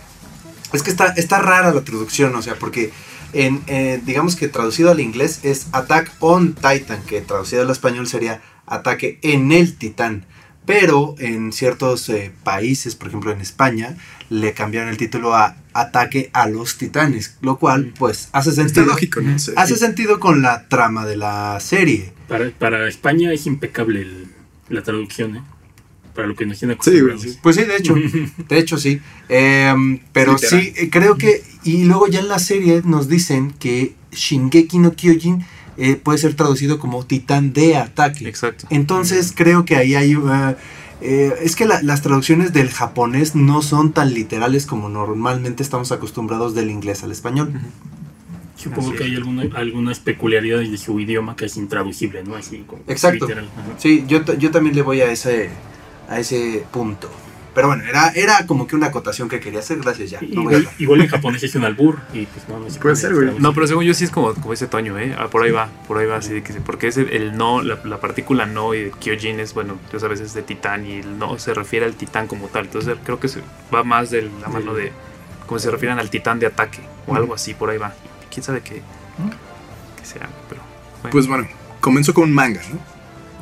S1: es que está, está rara la traducción, o sea, porque en, eh, digamos que traducido al inglés es Attack on Titan, que traducido al español sería Ataque en el Titán. Pero en ciertos eh, países, por ejemplo en España, le cambiaron el título a Ataque a los Titanes, lo cual pues hace
S2: Está
S1: sentido.
S2: lógico, ¿no? Sí.
S1: Hace sentido con la trama de la serie.
S5: Para, para España es impecable el- la traducción, ¿eh? Para lo que nos tiene
S2: Sí, sí.
S1: Pues sí, de hecho, de hecho sí. Em, pero
S2: Literal.
S1: sí, eh, creo que, y luego ya en la serie nos dicen que Shingeki no Kyojin eh, puede ser traducido como titán de ataque.
S6: Exacto.
S1: Entonces creo que ahí hay... uh, eh, es que la- las traducciones del japonés no son tan literales como normalmente estamos acostumbrados del inglés al español.
S5: Supongo
S6: Así
S5: que hay alguna, algunas peculiaridades de su idioma que es intraducible, ¿no? Así como
S1: Exacto.
S5: literal.
S1: Sí, yo, yo también le voy a ese, a ese punto. Pero bueno, era, era como que una acotación que quería hacer. Gracias, ya. no
S5: Igual, en japonés es un albur y pues no, no se
S2: Puede ser, güey.
S6: No, pero según yo sí es como, como ese Toño, ¿eh? Ah, por ahí va, por ahí va, así de que sí, porque es el, el no, la, la partícula no y Kyojin es, bueno, ya sabes, es de titán y el no se refiere al titán como tal. Entonces creo que se va más de la mano de, como se refieren al titán de ataque o algo así, por ahí va. Quién sabe qué, qué sea, pero bueno,
S2: Pues bueno, comenzó con un manga, ¿no?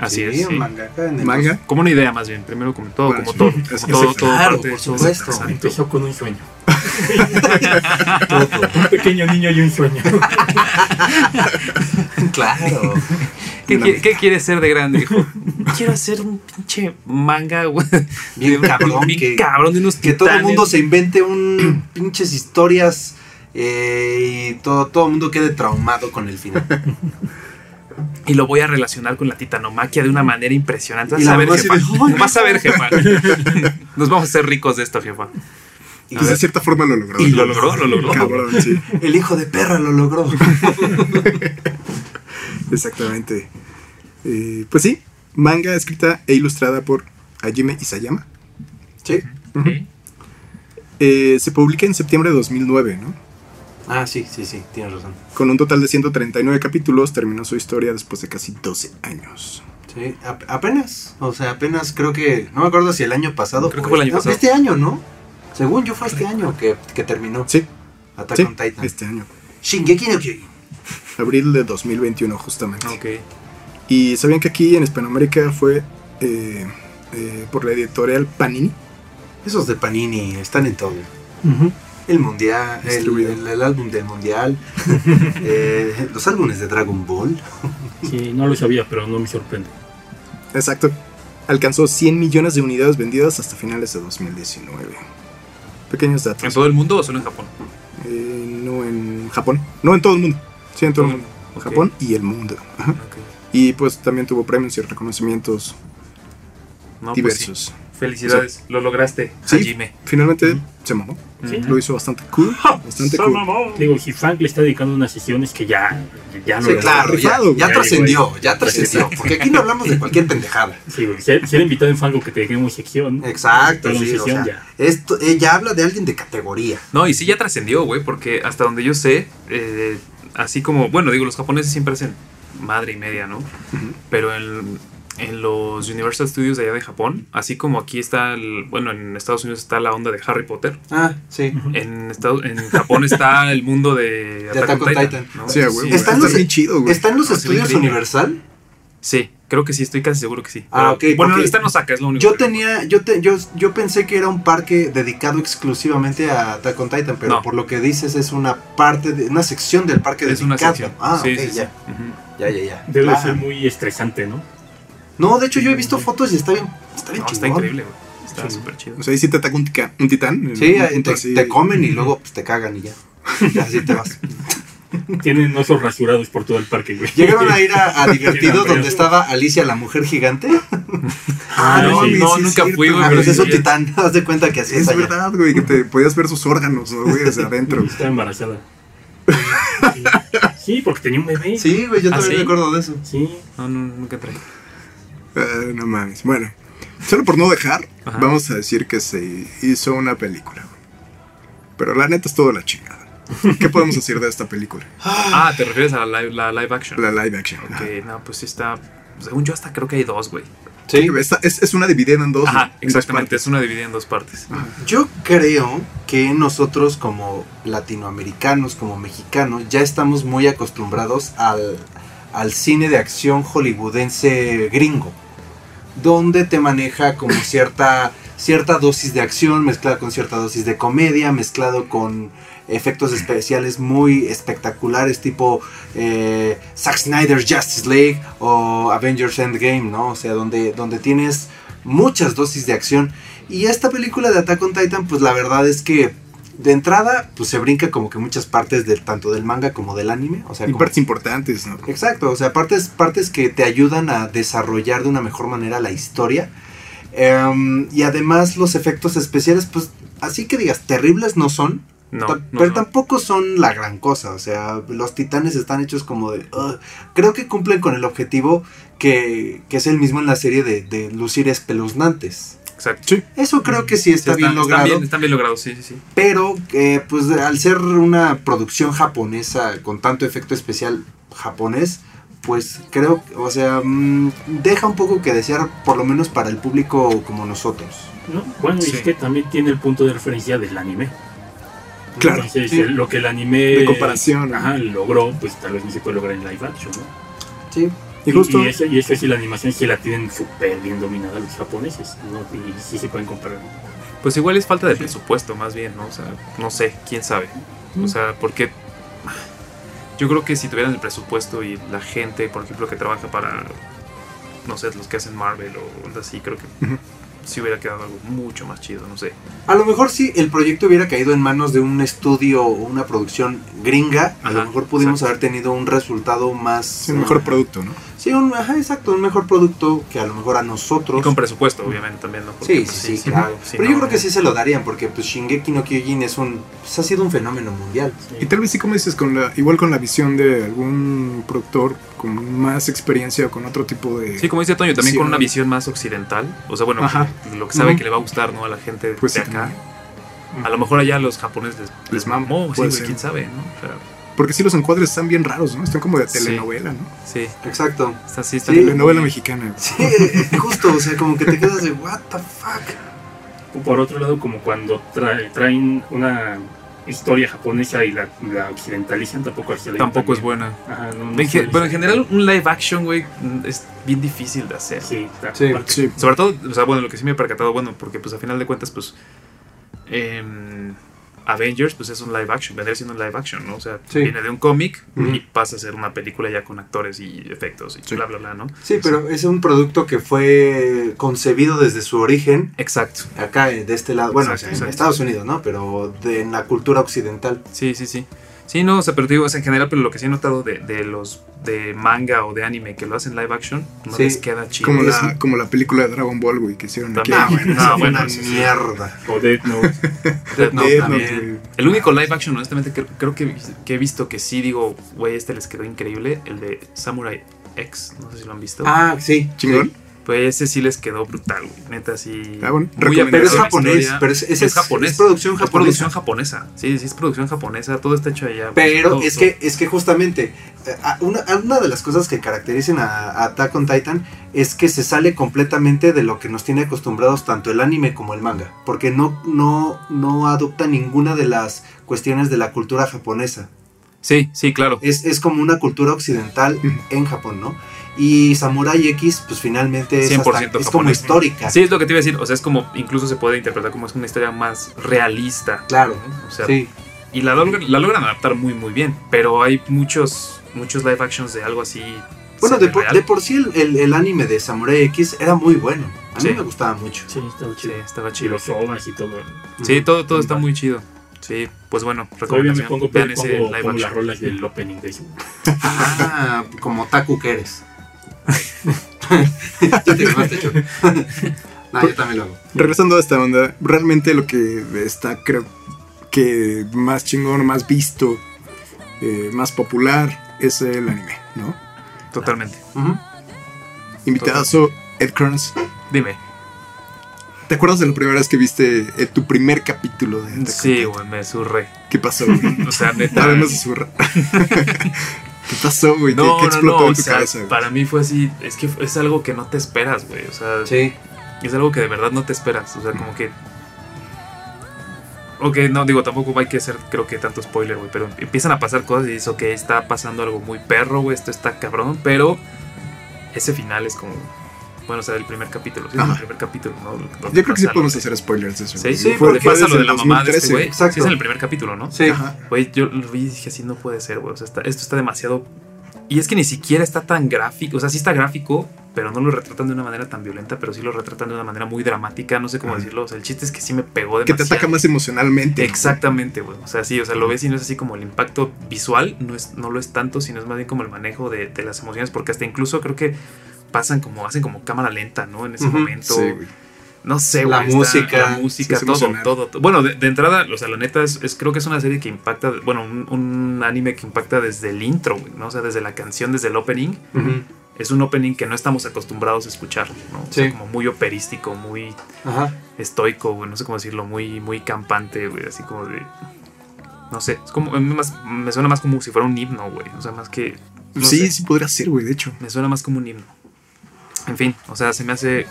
S6: Así
S1: Sí,
S6: es. sí.
S1: mangaka en el-
S2: Manga.
S6: Como una idea más bien, primero como todo,
S2: Bueno,
S6: como
S2: sí.
S6: todo,
S2: Es
S6: como todo,
S1: claro,
S6: parte.
S1: por supuesto.
S6: Exacto.
S5: Empezó con un sueño. un pequeño niño y un sueño.
S1: Claro.
S6: ¿Qué, quiere- qué quieres ser de grande? Dijo, quiero hacer un pinche manga, güey.
S1: Bien cabrón,
S6: bien
S1: que-
S6: cabrón de unos
S1: Que todo el mundo se invente un pinches historias eh, y todo, todo el mundo quede traumado con el final.
S6: Y lo voy a relacionar con la titanomaquia de una manera impresionante. Vas
S1: Y
S6: a ver, jefa.
S1: de, "Ay,
S6: Vas a ver, jefa. Nos vamos a hacer ricos de esto, jefa.
S1: Y
S2: Pues de cierta forma lo logró.
S1: Y
S6: lo logró, lo logró.
S2: Cabrón, sí.
S1: el hijo de perra lo logró.
S2: Exactamente. Eh, pues sí, manga escrita e ilustrada por Hajime Isayama.
S1: Sí.
S2: Eh, se publica en septiembre de 2009, ¿no?
S1: Ah, sí, sí, sí, tienes razón.
S2: Con un total de 139 capítulos, terminó su historia después de casi 12 años.
S1: Sí, ap- apenas. O sea, apenas creo que. No me acuerdo si el año pasado.
S6: Creo que fue el año
S1: no,
S6: pasado.
S1: Este año, ¿no? Según yo fue este año que, que terminó.
S2: Sí,
S1: Attack
S2: sí,
S1: on Titan.
S2: este año.
S1: Shingeki no Kyojin.
S2: Abril de 2021, justamente.
S6: Ok.
S2: Y sabían que aquí en Hispanoamérica fue eh, eh, por la editorial Panini.
S1: Esos de Panini están en todo. El mundial, el,
S2: Distribuido.
S1: el- el álbum del mundial, eh, los álbumes de Dragon Ball.
S5: Sí, no lo sabía, pero no me sorprende.
S2: Exacto. Alcanzó 100 millones de unidades vendidas hasta finales de 2019. Pequeños
S6: ¿En
S2: datos.
S6: todo el mundo o solo en Japón?
S2: Eh, no en Japón. No en todo el mundo. Sí, en todo el mundo. Japón y el mundo. Ajá. Y pues también tuvo premios y reconocimientos
S6: No, pues
S2: diversos.
S6: sí. Felicidades, lo lograste,
S2: Sí.
S6: Hajime.
S2: Finalmente se mamó.
S5: Sí.
S2: Lo hizo bastante cool. Bastante cool.
S5: Digo, si Frank le está dedicando unas sesiones que ya, ya lo
S1: Sí, claro, ya, ya trascendió, ya trascendió. Porque aquí no hablamos de cualquier pendejada.
S5: Sí, güey, si, si era invitado en Fango que te dejemos sección.
S1: Exacto, sí, o sea,
S5: ya.
S1: esto, ella habla de alguien de categoría.
S6: No, y sí ya trascendió, güey, porque hasta donde yo sé, eh, así como, bueno, digo, los japoneses siempre hacen madre y media, ¿no? Pero en, en los Universal Studios de allá de Japón, así como aquí está, el, bueno, en Estados Unidos está la onda de Harry Potter,
S1: Ah, sí.
S6: en, Estados, en Japón está el mundo de
S1: Attack on Titan.
S6: ¿no?
S2: Sí, güey.
S6: sí,
S1: Está en
S2: Está
S1: los-
S2: bien chido, güey.
S1: ¿Está en los
S6: No, se ve
S1: estudios. Universal?
S6: sí, creo que sí, estoy casi seguro que sí.
S1: Ah,
S6: Pero-
S1: ok,
S6: Bueno,
S1: porque
S6: está en Osaka, es lo único.
S1: Yo tenía, yo, te, yo, yo pensé que era un parque dedicado exclusivamente a Attack on Titan, pero
S6: No.
S1: por lo que dices es una parte, de, una sección del parque
S6: Es una
S1: dedicado.
S6: sección.
S1: Ah,
S6: sí, sí, sí.
S1: ya, ya, ya, ya.
S5: Debe
S1: Claro.
S5: ser muy estresante, ¿no?
S1: No, de hecho yo he visto fotos y está bien, está bien
S6: No, está increíble, güey. Está
S1: Sí.
S6: súper chido.
S2: O sea, ahí sí te ataca un, tica- un titán.
S1: Sí, te,
S2: así.
S1: te comen y luego pues, te cagan y ya. Así te vas.
S5: Tienen osos rasurados por todo el parque, güey.
S1: ¿Llegaron a ir a, a Divertido
S5: hambre.
S1: donde estaba Alicia la mujer gigante?
S5: Ah,
S6: no,
S5: sí,
S6: no,
S2: sí es
S6: nunca
S2: cierto.
S6: fui, güey.
S1: Ah,
S6: pero
S1: pues es un
S6: ya-
S1: titán, haz de cuenta que así es,
S2: Es verdad, güey, que te podías ver sus órganos, ¿no, güey, desde adentro.
S5: Estaba embarazada. Sí, porque tenía un bebé.
S1: Sí, güey, yo
S6: ¿Ah,
S1: también
S6: sí?
S1: me acuerdo de eso.
S5: Sí.
S6: No, no, nunca traí.
S2: Ah, no mames. Bueno, solo por no dejar,
S6: Ajá.
S2: vamos a decir que se hizo una película. Pero la neta es todo la chingada. ¿Qué podemos decir de esta película?
S6: Ah, ¿te refieres a la live, la live action?
S2: La live action. ajá.
S6: Ok, no, pues sí está. Según yo, hasta creo que hay dos, güey.
S1: Sí.
S2: Esta- es, es una dividida en dos.
S6: Ajá, exactamente. Es una dividida en dos partes.
S1: Yo creo que nosotros como latinoamericanos, como mexicanos, ya estamos muy acostumbrados al, al cine de acción hollywoodense gringo, donde te maneja como cierta, cierta dosis de acción mezclada con cierta dosis de comedia, mezclado con efectos especiales muy espectaculares tipo eh, Zack Snyder's Justice League o Avengers Endgame, ¿no? O sea, donde, donde tienes muchas dosis de acción. Y esta película de Attack on Titan, pues la verdad es que de entrada, pues se brinca como que muchas partes del, tanto del manga como del anime. O sea,
S2: Y
S1: como-
S2: partes importantes, ¿no?
S1: Exacto, o sea, partes, partes que te ayudan a desarrollar de una mejor manera la historia. Em, y además los efectos especiales, pues así que digas, terribles no son.
S6: No,
S1: ta-
S6: no,
S1: pero
S6: no.
S1: tampoco son la gran cosa. O sea, los titanes están hechos como de... Creo que cumplen con el objetivo que, que es el mismo en la serie de, de lucir espeluznantes.
S6: Exacto.
S2: Sí.
S1: Eso creo que sí está
S6: Sí,
S1: bien logrado.
S6: Están bien, están bien logrados, sí, sí, sí.
S1: Pero, eh, pues al ser una producción japonesa con tanto efecto especial japonés, pues creo, o sea, mm, deja un poco que desear, por lo menos para el público como nosotros.
S5: ¿no? Bueno,
S6: Sí.
S5: y es que también tiene el punto de referencia del anime.
S2: Claro,
S5: Entonces,
S1: sí.
S5: el- lo que el anime
S2: De comparación.
S5: ajá, logró, pues tal vez no se puede lograr en live action, ¿no?
S1: Sí.
S2: Y justo.
S5: y, eso, y eso sí, la animación sí la tienen súper bien dominada los japoneses, ¿no? Y sí se pueden comparar.
S6: Pues igual es falta de presupuesto, más bien, ¿no? O sea, no sé, quién sabe. O sea, porque yo creo que si tuvieran el presupuesto y la gente, por ejemplo, que trabaja para, no sé, los que hacen Marvel o así, creo que
S2: Ujú.
S6: sí hubiera quedado algo mucho más chido, no sé.
S1: A lo mejor si el proyecto hubiera caído en manos de un estudio o una producción gringa, a lo mejor pudimos
S6: exacto.
S1: haber tenido un resultado más...
S2: Sí, un mejor producto, ¿no?
S1: Sí, un, ajá, exacto, un mejor producto que a lo mejor a nosotros...
S6: Y con presupuesto, obviamente, también, ¿no? Porque,
S1: Sí,
S6: pues,
S1: sí, sí, claro. Pero yo creo que sí se lo darían porque pues Shingeki no Kyojin es un pues, ha sido un fenómeno mundial.
S2: Y tal vez sí, como dices, con la, igual con la visión de algún productor con más experiencia o con otro tipo de.
S6: Sí, como dice Toño, también con una visión más occidental. O sea, bueno,
S2: Ajá.
S6: lo que sabe que le va a gustar, ¿no? A la gente
S2: Pues
S6: de
S2: sí,
S6: acá.
S2: también.
S6: A lo mejor allá los japoneses les,
S2: Les mamó,
S6: sí, quién sabe, ¿no? O sea,
S2: Porque sí, los encuadres están bien raros, ¿no? Están como de
S6: Sí.
S2: telenovela, ¿no?
S6: sí,
S1: Exacto.
S6: está así, está
S1: Sí.
S2: Telenovela mexicana.
S1: Sí, eh, justo, o sea, como que te quedas de what the fuck.
S5: Por otro lado, como cuando trae- traen una historia japonesa y la, la occidentalizan, tampoco le
S6: Tampoco es buena.
S5: Ajá, no, no
S6: En ge- bueno, en general, un live action, güey, es bien difícil de hacer.
S5: Sí, está-
S1: Sí,
S2: Sí.
S6: Sobre todo, o sea, bueno, lo que sí me he percatado, bueno, porque pues a final de cuentas, pues. em, Avengers, pues es un live action, vendría siendo un live action, ¿no? O sea,
S1: Sí.
S6: viene de un cómic y pasa a ser una película ya con actores y efectos y
S2: Sí.
S6: bla, bla, bla, ¿no?
S1: Sí, pero es un producto que fue concebido desde su origen
S6: Exacto.
S1: acá eh, de este lado, bueno,
S6: Exacto,
S1: o sea, en. Estados Unidos, ¿no? Pero de, en la cultura occidental.
S6: Sí, sí, sí. Sí, no, o sea, pero te digo, es en general, pero lo que sí he notado de, de los de manga o de anime que lo hacen live action, no
S1: Sí.
S6: les queda chido.
S2: Como
S1: Es-
S2: la, como la película de Dragon Ball, güey, que hicieron aquí.
S6: También.
S1: Ah, bueno,
S6: No,
S1: fue
S6: bueno,
S1: una
S6: sí, sí.
S1: mierda.
S5: O Death Note.
S1: Death Note
S2: Death
S1: también.
S2: Note.
S6: El único live action, honestamente, creo, creo que, que he visto que sí digo, güey, este les quedó increíble, el de Samurai X, no sé si lo han visto.
S1: Ah, sí.
S2: Chingón.
S1: sí.
S6: Ese sí les quedó brutal, güey. Neta, sí.
S2: Ah, bueno.
S1: Pero es japonés, pero es, es,
S6: es japonés.
S1: es producción
S6: Es
S1: japonesa.
S6: producción japonesa. Sí, sí, es producción japonesa. Todo está hecho allá.
S1: Pero
S6: Todo,
S1: es
S6: todo.
S1: que, es que justamente eh, una, de las cosas que caracterizan a, a Attack on Titan es que se sale completamente de lo que nos tiene acostumbrados tanto el anime como el manga. Porque no, no, no adopta ninguna de las cuestiones de la cultura japonesa.
S6: Sí, sí, claro.
S1: Es, es como una cultura occidental en Japón, ¿no? Y Samurai X, pues finalmente es,
S6: 100%
S1: hasta- es como histórica.
S6: Sí, es lo que te iba a decir. O sea, es como, incluso se puede interpretar como es una historia más realista.
S1: Claro.
S6: ¿no? O sea,
S1: Sí.
S6: y la logran, la logran adaptar muy, muy bien. Pero hay muchos, muchos live actions de algo así.
S1: Bueno, de por,
S6: real.
S1: de por sí el, el- el anime de Samurai X era muy bueno. A mí
S6: Sí.
S1: me gustaba mucho.
S5: Sí, estaba
S6: Sí,
S5: chido.
S6: estaba
S5: Y
S6: chido.
S5: los ovas y todo.
S6: Sí, todo, todo está muy chido. Sí, pues bueno,
S5: Todavía me
S6: recomendación.
S5: pongo,
S6: Vean
S5: pongo,
S6: ese live
S5: pongo las rolas del opening de.
S1: Ah, como Taku que eres. te no, yo también lo hago.
S2: Regresando a esta onda, realmente lo que está, creo que más chingón, más visto, eh, más popular es el anime, ¿no?
S6: Totalmente.
S1: Ujú.
S2: Invitadazo Ed Kearns.
S6: Dime.
S2: ¿Te acuerdas de la primera vez que viste eh, tu primer capítulo de Attack
S6: Sí, güey, me surré.
S2: ¿Qué pasó?
S6: O sea, neta.
S2: Además de zurra. ¿Qué pasó, güey? ¿Qué,
S6: No,
S2: qué
S6: no,
S2: explotó
S6: no,
S2: en
S6: o
S2: tu
S6: sea,
S2: cabeza, güey?
S6: para mí fue así, es que es algo que no te esperas, güey, o sea,
S1: Sí.
S6: es algo que de verdad no te esperas, o sea, como que... Ok, no, digo, tampoco hay que hacer, creo que tanto spoiler, güey, pero empiezan a pasar cosas y dices, ok, está pasando algo muy perro, güey, esto está cabrón, pero ese final es como... Bueno, o sea, el primer capítulo, sí, primer capítulo, ¿no?
S2: Yo creo que sí podemos hacer spoilers de eso.
S6: Sí, sí, porque pasa lo de la mamá de este
S2: 2013.
S6: güey.
S1: exacto.
S6: Sí, es en el primer capítulo, ¿no?
S1: Sí.
S2: Ajá.
S6: Güey, yo lo vi y dije así, no puede ser, güey. O sea, está- esto está demasiado. Y es que ni siquiera está tan gráfico. O sea, sí está gráfico, pero no lo retratan de una manera tan violenta, pero sí lo retratan de una manera muy dramática. No sé cómo decirlo. O sea, el chiste es que sí me pegó
S2: Que te
S6: demasiado.
S2: ataca más emocionalmente.
S6: Exactamente, güey. O sea, sí, o sea, lo ves y no es así como el impacto visual, no, es, no lo es tanto, sino es más bien como el manejo de, de las emociones, porque hasta incluso creo que pasan como, hacen como cámara lenta, ¿no? En ese
S1: Ujú.
S6: momento.
S2: Sí, güey.
S6: No sé,
S1: La
S6: güey, está-
S1: música.
S6: La música,
S2: Sí,
S6: todo, todo, todo. Bueno, de, de entrada, o sea, la neta, es, es- creo que es una serie que impacta, bueno, un, un anime que impacta desde el intro, güey, ¿no? O sea, desde la canción, desde el opening. Es un opening que no estamos acostumbrados a escuchar, ¿no? O sea, como muy operístico, muy
S1: Ajá.
S6: estoico, güey, no sé cómo decirlo, muy, muy campante, güey, así como de... No sé, es como, a mí más- me suena más como si fuera un himno, güey, o sea, más que... no
S2: sí,
S6: sé,
S2: sí podría ser, güey, de hecho.
S6: me suena más como un himno. En fin, o sea, se me hace...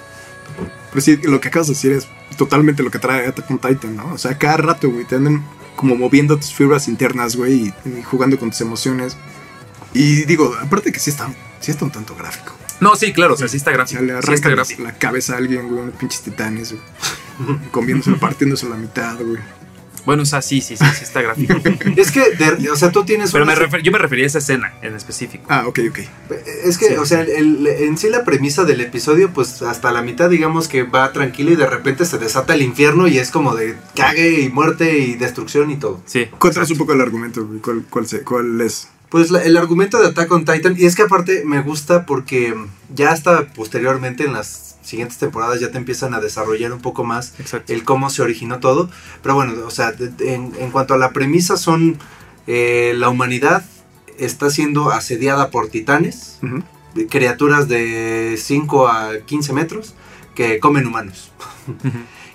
S2: Pero sí, lo que acabas de decir es totalmente lo que trae Attack on Titan, ¿no? O sea, cada rato, güey, te andan como moviendo tus fibras internas, güey, y, jugando con tus emociones. Y digo, aparte que sí está, sí está un tanto gráfico.
S6: No, sí, claro, o sea, sí está
S2: O
S6: gráfico.
S2: sea, le
S6: sí está gráfico.
S2: la cabeza a alguien, güey, unos pinches titanes, güey. Comiéndose, partiéndose a la mitad, güey.
S6: Bueno, o sea, sí, sí, sí, sí está gráfico.
S1: Es que, de- o sea, tú tienes
S6: Pero
S1: una-
S6: me refer- yo me refería a esa escena en específico.
S2: Ah, ok, ok.
S1: Es que,
S6: Sí.
S1: o sea, el- en sí la premisa del episodio, pues hasta la mitad, digamos que va tranquilo y de repente se desata el infierno y es como de cague y muerte y destrucción y todo.
S6: Sí.
S2: Cuéntanos un poco el argumento. ¿Cuál, cuál, se- cuál es?
S1: Pues la- el argumento de Attack on Titan, y es que aparte me gusta porque ya hasta posteriormente en las siguientes temporadas ya te empiezan a desarrollar un poco más
S6: Exacto.
S1: el cómo se originó todo. Pero bueno, o sea, en, en cuanto a la premisa son eh, la humanidad está siendo asediada por titanes, de criaturas de 5 a 15 metros que comen humanos.
S6: Ujú.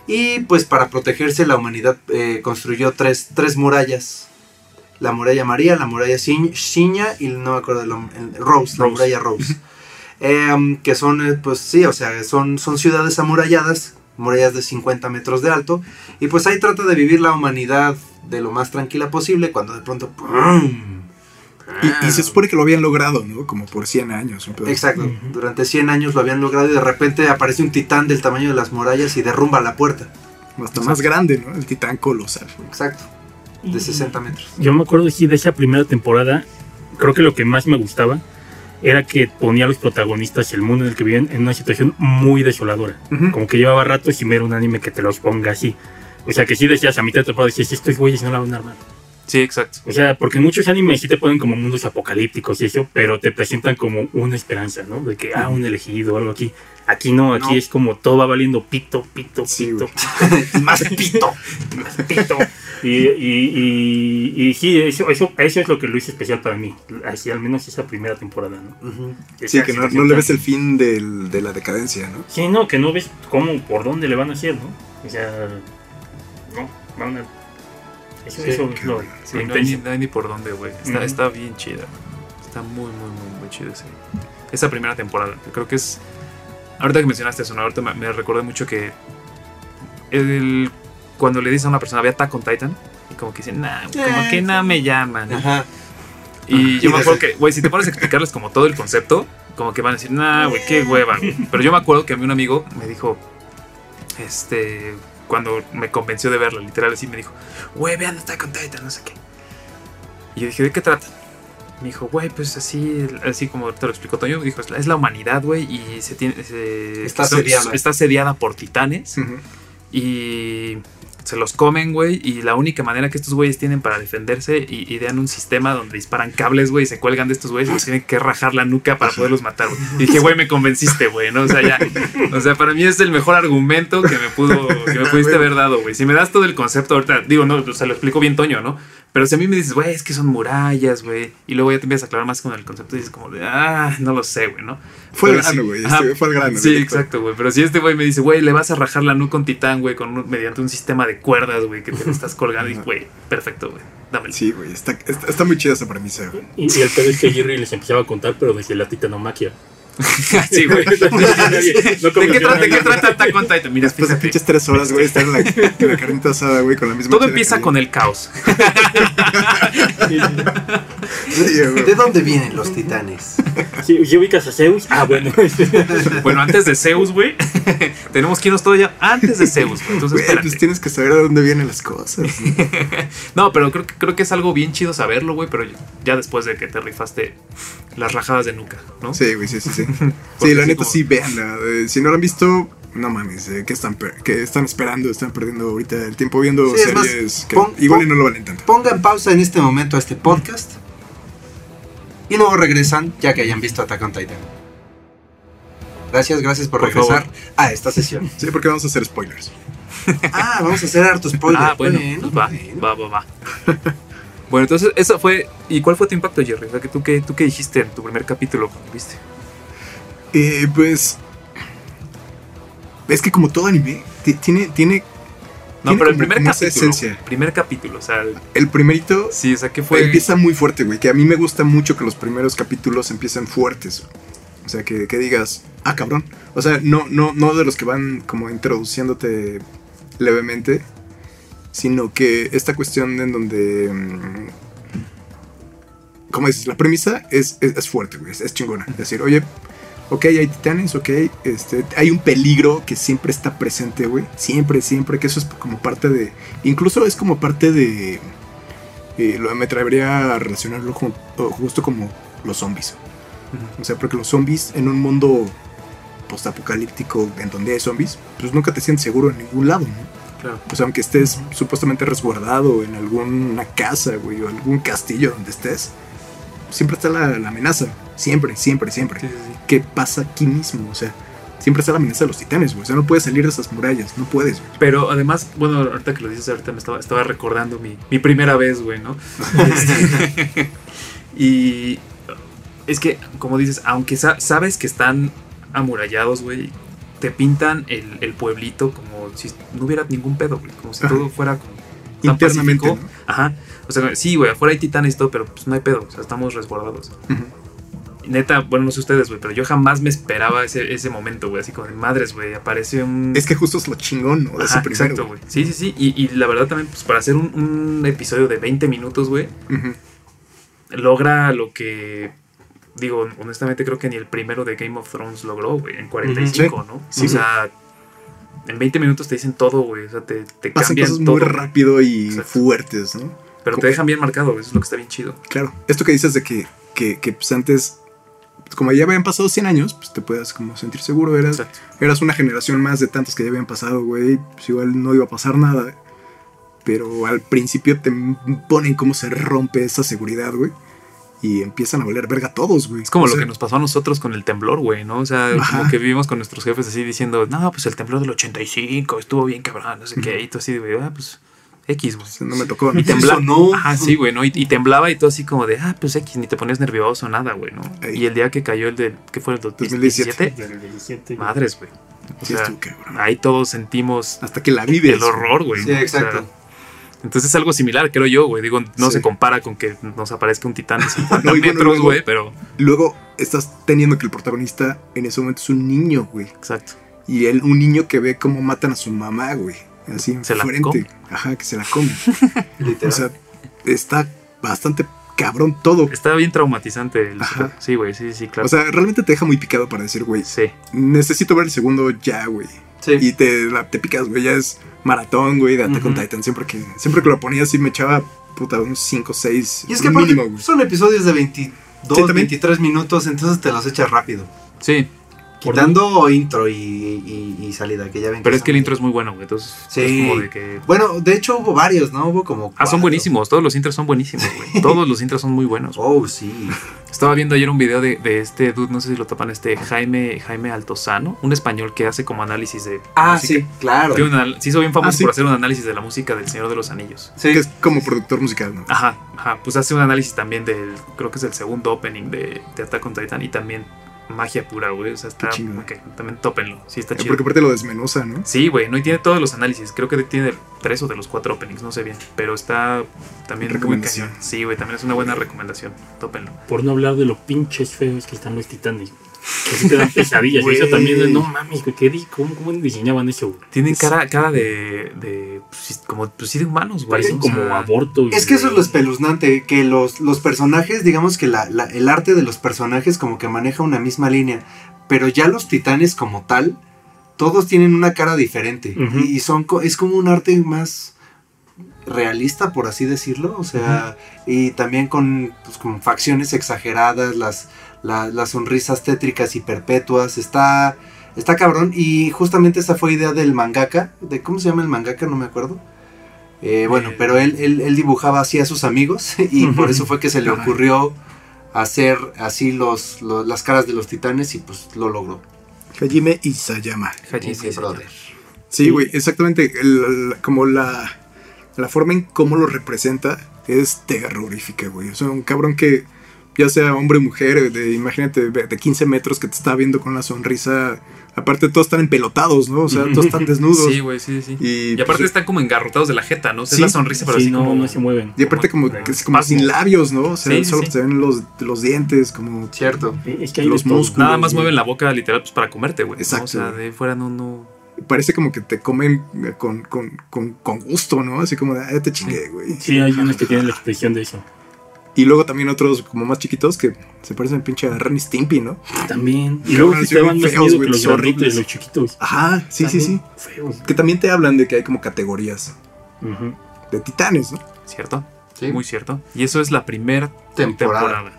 S1: Y pues para protegerse la humanidad eh, construyó tres, tres murallas. La muralla María, la muralla Shinya y no me acuerdo, el, el- Rose, la muralla Rose. Em, que son, eh, pues sí, o sea, son, son ciudades amuralladas, murallas de 50 metros de alto. Y pues ahí trata de vivir la humanidad de lo más tranquila posible cuando de pronto... ¡pum!
S2: Y, y se supone que lo habían logrado, ¿no? Como por 100 años. pedo.
S1: Exacto, durante 100 años lo habían logrado y de repente aparece un titán del tamaño de las murallas y derrumba la puerta.
S2: Hasta más grande, ¿no? El titán colosal.
S1: Exacto, de 60 metros.
S5: Yo me acuerdo sí de esa primera temporada. Creo que lo que más me gustaba era que ponía a los protagonistas y el mundo en el que vivían en una situación muy desoladora.
S2: Ujú.
S5: Como que llevaba rato sin ver un anime que te los ponga así. O sea, que sí decías a mitad de temporada, decías, estos güeyes no la van a armar.
S6: Sí, exacto.
S5: O sea, porque muchos animes sí te ponen como mundos apocalípticos y eso, pero te presentan como una esperanza, ¿no? De que, ah, un elegido o algo aquí. Aquí no, aquí
S1: No.
S5: es como todo va valiendo pito, pito,
S2: Sí,
S5: pito,
S1: Más pito.
S5: pito. Y, y, y, y sí, eso, eso, eso es lo que lo hizo especial para mí. Así al menos esa primera temporada, ¿no?
S2: Sí, que no, no le ves el fin del- de la decadencia, ¿no?
S5: Sí, no, que no ves cómo, por dónde le van a hacer, ¿no? O sea, no, van a... Eso,
S1: Sí,
S5: eso es lo,
S6: Sí,
S5: lo
S6: no, hay no hay ni por dónde, güey. Está, está bien chida. Está muy, muy, muy, muy chida ese- esa primera temporada. Creo que es. Ahorita que mencionaste eso, ¿no? ahorita me, me recordé mucho que. El, cuando le dices a una persona, ve Attack on Titan, y como que dicen, nah, como que nada me llaman.
S1: Ajá.
S6: Y yo me acuerdo que, güey, si te pones a explicarles como todo el concepto, como que van a decir, nah, güey, qué hueva. Pero yo me acuerdo que a mí un amigo me dijo, este, cuando me convenció de verla, literal, así me dijo, güey, vean Attack on Titan, no sé qué. Y yo dije, ¿de qué trata? Me dijo, güey, pues así, así como te lo explicó Toño, dijo, es la, es la humanidad, güey, y se tiene, se-
S1: Está asediada.
S6: está asediada por titanes y se los comen, güey. Y la única manera que estos güeyes tienen para defenderse, y idean un sistema donde disparan cables, güey, y se cuelgan de estos güeyes y tienen que rajar la nuca para poderlos matar, güey. Y dije, güey, me convenciste, güey, ¿no? O sea, ya. O sea, para mí es el mejor argumento que me pudo, que me pudiste haber dado, güey. Si me das todo el concepto ahorita, digo, no, o sea, lo explico bien Toño, ¿no? Pero si a mí me dices, güey, es que son murallas, güey, y luego ya te empiezas a aclarar más con el concepto y dices como de, ah, no lo sé, güey, ¿no?
S2: Fue
S6: Pero
S2: grano,
S6: sí-
S2: güey.
S6: ajá,
S2: Este fue al grano.
S6: Sí, exacto, güey. Pero si este güey me dice, güey, le vas a rajar la nuca con titán, güey, con un- mediante un sistema de cuerdas, güey, que te estás colgando, y güey, perfecto, güey, dámelo.
S2: Sí, güey. Está, está, está muy chida esa premisa, güey.
S5: Y, y el pedo es que Jerry les empezaba a contar, pero desde la titanomaquia.
S6: sí, güey.
S5: No
S6: ¿De
S5: como
S6: qué trata, de qué trata Attack on Titan? Mira,
S2: Después de
S6: fíjate.
S2: pinches tres horas, güey, estar en la, en la carnita asada, güey, con la misma.
S6: Todo empieza con el caos.
S2: Sí.
S1: ¿De dónde vienen los titanes?
S5: Sí, ¿sí ubicas a Zeus? Ah, bueno.
S6: Bueno, antes de Zeus, güey, tenemos que irnos todo ya antes de Zeus, güey. Entonces, espérate.
S2: pues tienes que saber de dónde vienen las cosas.
S6: No, pero creo, que- creo que es algo bien chido saberlo, güey, pero ya después de que te rifaste las rajadas de nuca, ¿no?
S2: Sí, güey, sí, sí, sí. Sí, la neta
S6: como-
S2: sí, véanla. Eh, si no la han visto, no mames, eh, ¿qué, están, qué están esperando? Están perdiendo ahorita el tiempo viendo
S1: Sí, es más,
S2: series que
S1: pon-
S2: igual
S1: pon-
S2: y no lo valen tanto.
S1: Pongan pausa en este momento a este podcast y luego regresan ya que hayan visto Attack on Titan. Gracias, gracias por,
S6: Por
S1: regresar a esta sesión.
S2: Sí, porque vamos a hacer spoilers.
S1: Ah, vamos a hacer harto spoiler.
S6: Ah, bueno, pues va,
S1: bueno.
S6: va, va, va. Bueno, entonces, eso fue. ¿Y cuál fue tu impacto, Jerry? O sea, que tú, qué, ¿tú qué dijiste en tu primer capítulo cuando viste?
S2: Eh, pues. Es que como todo anime, ti- tiene, tiene
S6: No,
S2: Tiene
S6: pero el primer capítulo.
S2: esencia.
S6: Primer capítulo, o sea, el-
S2: el primerito.
S6: sí, o sea, ¿qué fue?
S2: Empieza muy fuerte, güey. Que a mí me gusta mucho que los primeros capítulos empiecen fuertes. O sea, que, que digas, ah, cabrón. O sea, no, no, no de los que van como introduciéndote levemente, sino que esta cuestión en donde. mm, Como dices, la premisa es, es, es fuerte, güey. Es, es chingona. Es decir, oye, ok, hay titanes, ok, este, hay un peligro que siempre está presente, güey. Siempre, siempre, que eso es como parte de. Incluso es como parte de. eh, lo, me atrevería a relacionarlo con- justo como los zombies. O sea, porque los zombies en un mundo postapocalíptico en donde hay zombies, pues nunca te sientes seguro en ningún lado, ¿no?
S6: Claro.
S2: O sea, aunque estés supuestamente resguardado en alguna casa, güey, o algún castillo donde estés, siempre está la, la amenaza. Siempre, siempre, siempre.
S6: Sí, sí, sí.
S2: ¿Qué pasa aquí mismo? O sea, siempre está la amenaza de los titanes, güey. O sea, no puedes salir de esas murallas, no puedes, güey.
S6: Pero además, bueno, ahorita que lo dices, ahorita me estaba, estaba recordando mi, mi primera vez, güey, ¿no? Este, y es que, como dices, aunque sa- sabes que están amurallados, güey, te pintan el, el pueblito como si no hubiera ningún pedo, güey. Como si
S2: Ajá.
S6: todo fuera como tan
S2: Internamente.
S6: Ajá. O sea, sí, güey, afuera hay titanes y todo, pero pues no hay pedo. O sea, estamos resguardados.
S2: Ujú.
S6: Neta, bueno, no sé ustedes, güey, pero yo jamás me esperaba ese, ese momento, güey. Así como de madres, güey. Aparece un.
S2: Es que justo es lo chingón, ¿no? De
S6: Ajá,
S2: primero.
S6: exacto, güey. Sí, sí, sí. Y, y la verdad también, pues para hacer un, un episodio de 20 minutos, güey, logra lo que. Digo, honestamente creo que ni el primero de Game of Thrones logró, güey, en 45, ¿no?
S2: Sí,
S6: o sea, en 20 minutos te dicen todo, güey. O sea, te, te
S2: Pasan
S6: cambian
S2: cosas
S6: todo.
S2: muy rápido y
S6: Exacto.
S2: fuertes, ¿no?
S6: Pero te dejan bien marcado. Eso es lo que está bien chido.
S2: Claro. Esto que dices de que, que, que, pues antes, pues, como ya habían pasado 100 años, pues te puedes como sentir seguro. Eras,
S6: Exacto.
S2: eras una generación más de tantos que ya habían pasado, güey. Pues igual no iba a pasar nada. Pero al principio te ponen cómo se rompe esa seguridad, güey. Y empiezan a valer verga todos, güey.
S6: Es como
S2: O
S6: lo que nos pasó a nosotros con el temblor, güey, ¿no? O sea,
S2: Ajá.
S6: como que vivimos con nuestros jefes así diciendo, no, pues el temblor del 85 estuvo bien cabrón, no sé qué. Y tú así, güey, ah, pues X, güey.
S2: No me tocó.
S6: Y temblaba.
S1: no.
S6: Ajá, sí, güey, ¿no? Y, y temblaba y todo así como de, ah, pues X, ni te ponías nervioso, nada, güey, ¿no?
S2: Ey.
S6: Y el día que cayó el del, ¿qué fue el del
S2: 2017?
S6: 2017?
S5: Del 17.
S6: Madres, güey. O sea, ahí todos sentimos
S2: Hasta que la vives.
S6: el horror, güey.
S1: Sí,
S6: ¿no? O
S1: exacto.
S6: sea, entonces es algo similar, creo yo, güey. Digo, no
S2: Sí.
S6: se compara con que nos aparezca un titán de 50
S2: No,
S6: metros, güey, pero...
S2: Luego estás teniendo que el protagonista en ese momento es un niño, güey.
S6: Exacto.
S2: Y él, un niño que ve cómo matan a su mamá, güey. Así
S6: Se la
S2: enfrente.
S6: come.
S2: Ajá, que se la come.
S1: Literal.
S2: o sea, está bastante cabrón todo.
S6: Está bien traumatizante. El
S2: Ajá.
S6: Sí, güey, sí, sí, claro.
S2: O sea, realmente te deja muy picado para decir, güey,
S6: sí.
S2: necesito ver el segundo ya, güey.
S1: Sí.
S2: Y te, la- te picas, güey. Ya es maratón, güey, de Attack on. Titan. Siempre que, siempre que lo ponía así me echaba, puta, unos 5 6.
S1: Y es que
S2: mínimo, güey.
S1: son episodios de 22,
S2: Sí, también.
S1: 23 minutos, entonces te los echas rápido.
S6: Sí.
S1: Quitando intro y, y- y salida, que ya ven
S6: Pero es que el intro es muy bueno, güey. Entonces,
S1: Sí.
S6: es como de que.
S1: Bueno, de hecho hubo varios, ¿no? Hubo como.
S6: Ah, son buenísimos. Todos los intros son buenísimos, güey. Todos los intros son muy buenos. güey.
S1: Oh, sí.
S6: Estaba viendo ayer un video de, de este dude, no sé si lo topan, este Jaime, Jaime Altozano, un español que hace como análisis de.
S1: Ah,
S6: música.
S1: sí, claro.
S6: Tiene un anal- se hizo bien famoso
S2: Ah, sí.
S6: por hacer un análisis de la música del Señor de los Anillos.
S1: Sí.
S2: Que es como productor musical, ¿no?
S6: Ajá, ajá. Pues hace un análisis también del. Creo que es el segundo opening de, de Attack on Titan y también magia pura, güey. O sea, está. Ok, también tópenlo. Sí, está
S2: Eh,
S6: chido.
S2: Porque aparte lo desmenuza, ¿no?
S6: Sí, güey, no y tiene todos los análisis. Creo que tiene tres o de los cuatro openings, no sé bien. Pero está también muy
S2: Recomendación.
S6: cañón. Sí, güey, también es una buena recomendación. Tópenlo.
S5: Por no hablar de lo pinches feos que están los titanes. Que sí te dan pesadillas. eso también, no mames, ¿qué di- ¿cómo, ¿cómo diseñaban eso? güey?
S6: Tienen cara, cara de. de pues, sí, como, pues sí, de humanos, güey.
S5: Parecen
S6: o
S5: como
S6: sea,
S5: aborto. y-
S1: Es que eso es lo espeluznante, que los, los personajes, digamos que la, la- el arte de los personajes como que maneja una misma línea, pero ya los titanes como tal, todos tienen una cara diferente y, y son es como un arte más realista, por así decirlo, o sea, y también con, pues, con facciones exageradas, las, la- las sonrisas tétricas y perpetuas, está, está cabrón, y justamente esa fue idea del mangaka, de ¿cómo se llama el mangaka? No me acuerdo. Eh, bueno,
S6: Eh,
S1: pero él, él, él dibujaba así a sus amigos y por eso fue que se le ocurrió hacer así los, los- las caras de los titanes y pues lo logró.
S2: Hajime Isayama.
S6: Haji,
S1: Ese
S6: sí,
S1: brother.
S2: Sí, güey, exactamente. el- el- como la, la forma en cómo lo representa es terrorífica, güey. O sea, un cabrón que, ya sea hombre o mujer, de, imagínate, de de 15 metros que te está viendo con la sonrisa. Aparte, todos están empelotados, ¿no? O sea, todos están desnudos.
S6: Sí, güey, sí, sí.
S2: Y,
S6: Y aparte
S2: pues,
S6: están como engarrotados de la jeta, ¿no? O sea,
S2: Sí,
S6: es la sonrisa, pero
S5: sí,
S6: así
S5: no,
S6: como.
S5: no se mueven.
S2: y aparte, como, que es como
S6: Espasmo.
S2: sin labios, ¿no? O sea,
S6: Sí,
S2: solo
S6: sí.
S2: se ven los, los dientes, como.
S1: Cierto.
S5: Es que hay
S2: Los músculos.
S6: Nada más mueven la boca literal pues, para comerte, güey. ¿no?
S2: Exacto,
S6: O sea, de fuera no, no.
S2: Parece como que te comen eh, con, con, con, con gusto, ¿no? Así como de, ah, ya te chingué, güey.
S5: Sí, hay unos que tienen la expresión de eso.
S2: Y luego también otros como más chiquitos que se parecen pinche a Ren y Stimpy, ¿no?
S5: También. Y luego te dan más
S2: feos,
S5: miedo que los
S2: horribles.
S5: los chiquitos.
S2: Ajá, sí, sí, sí.
S5: Feos.
S2: Que también te hablan de que hay como categorías de titanes, ¿no?
S6: ¿Cierto?
S1: Sí.
S6: Muy cierto. Y eso es la primera
S1: Temporada.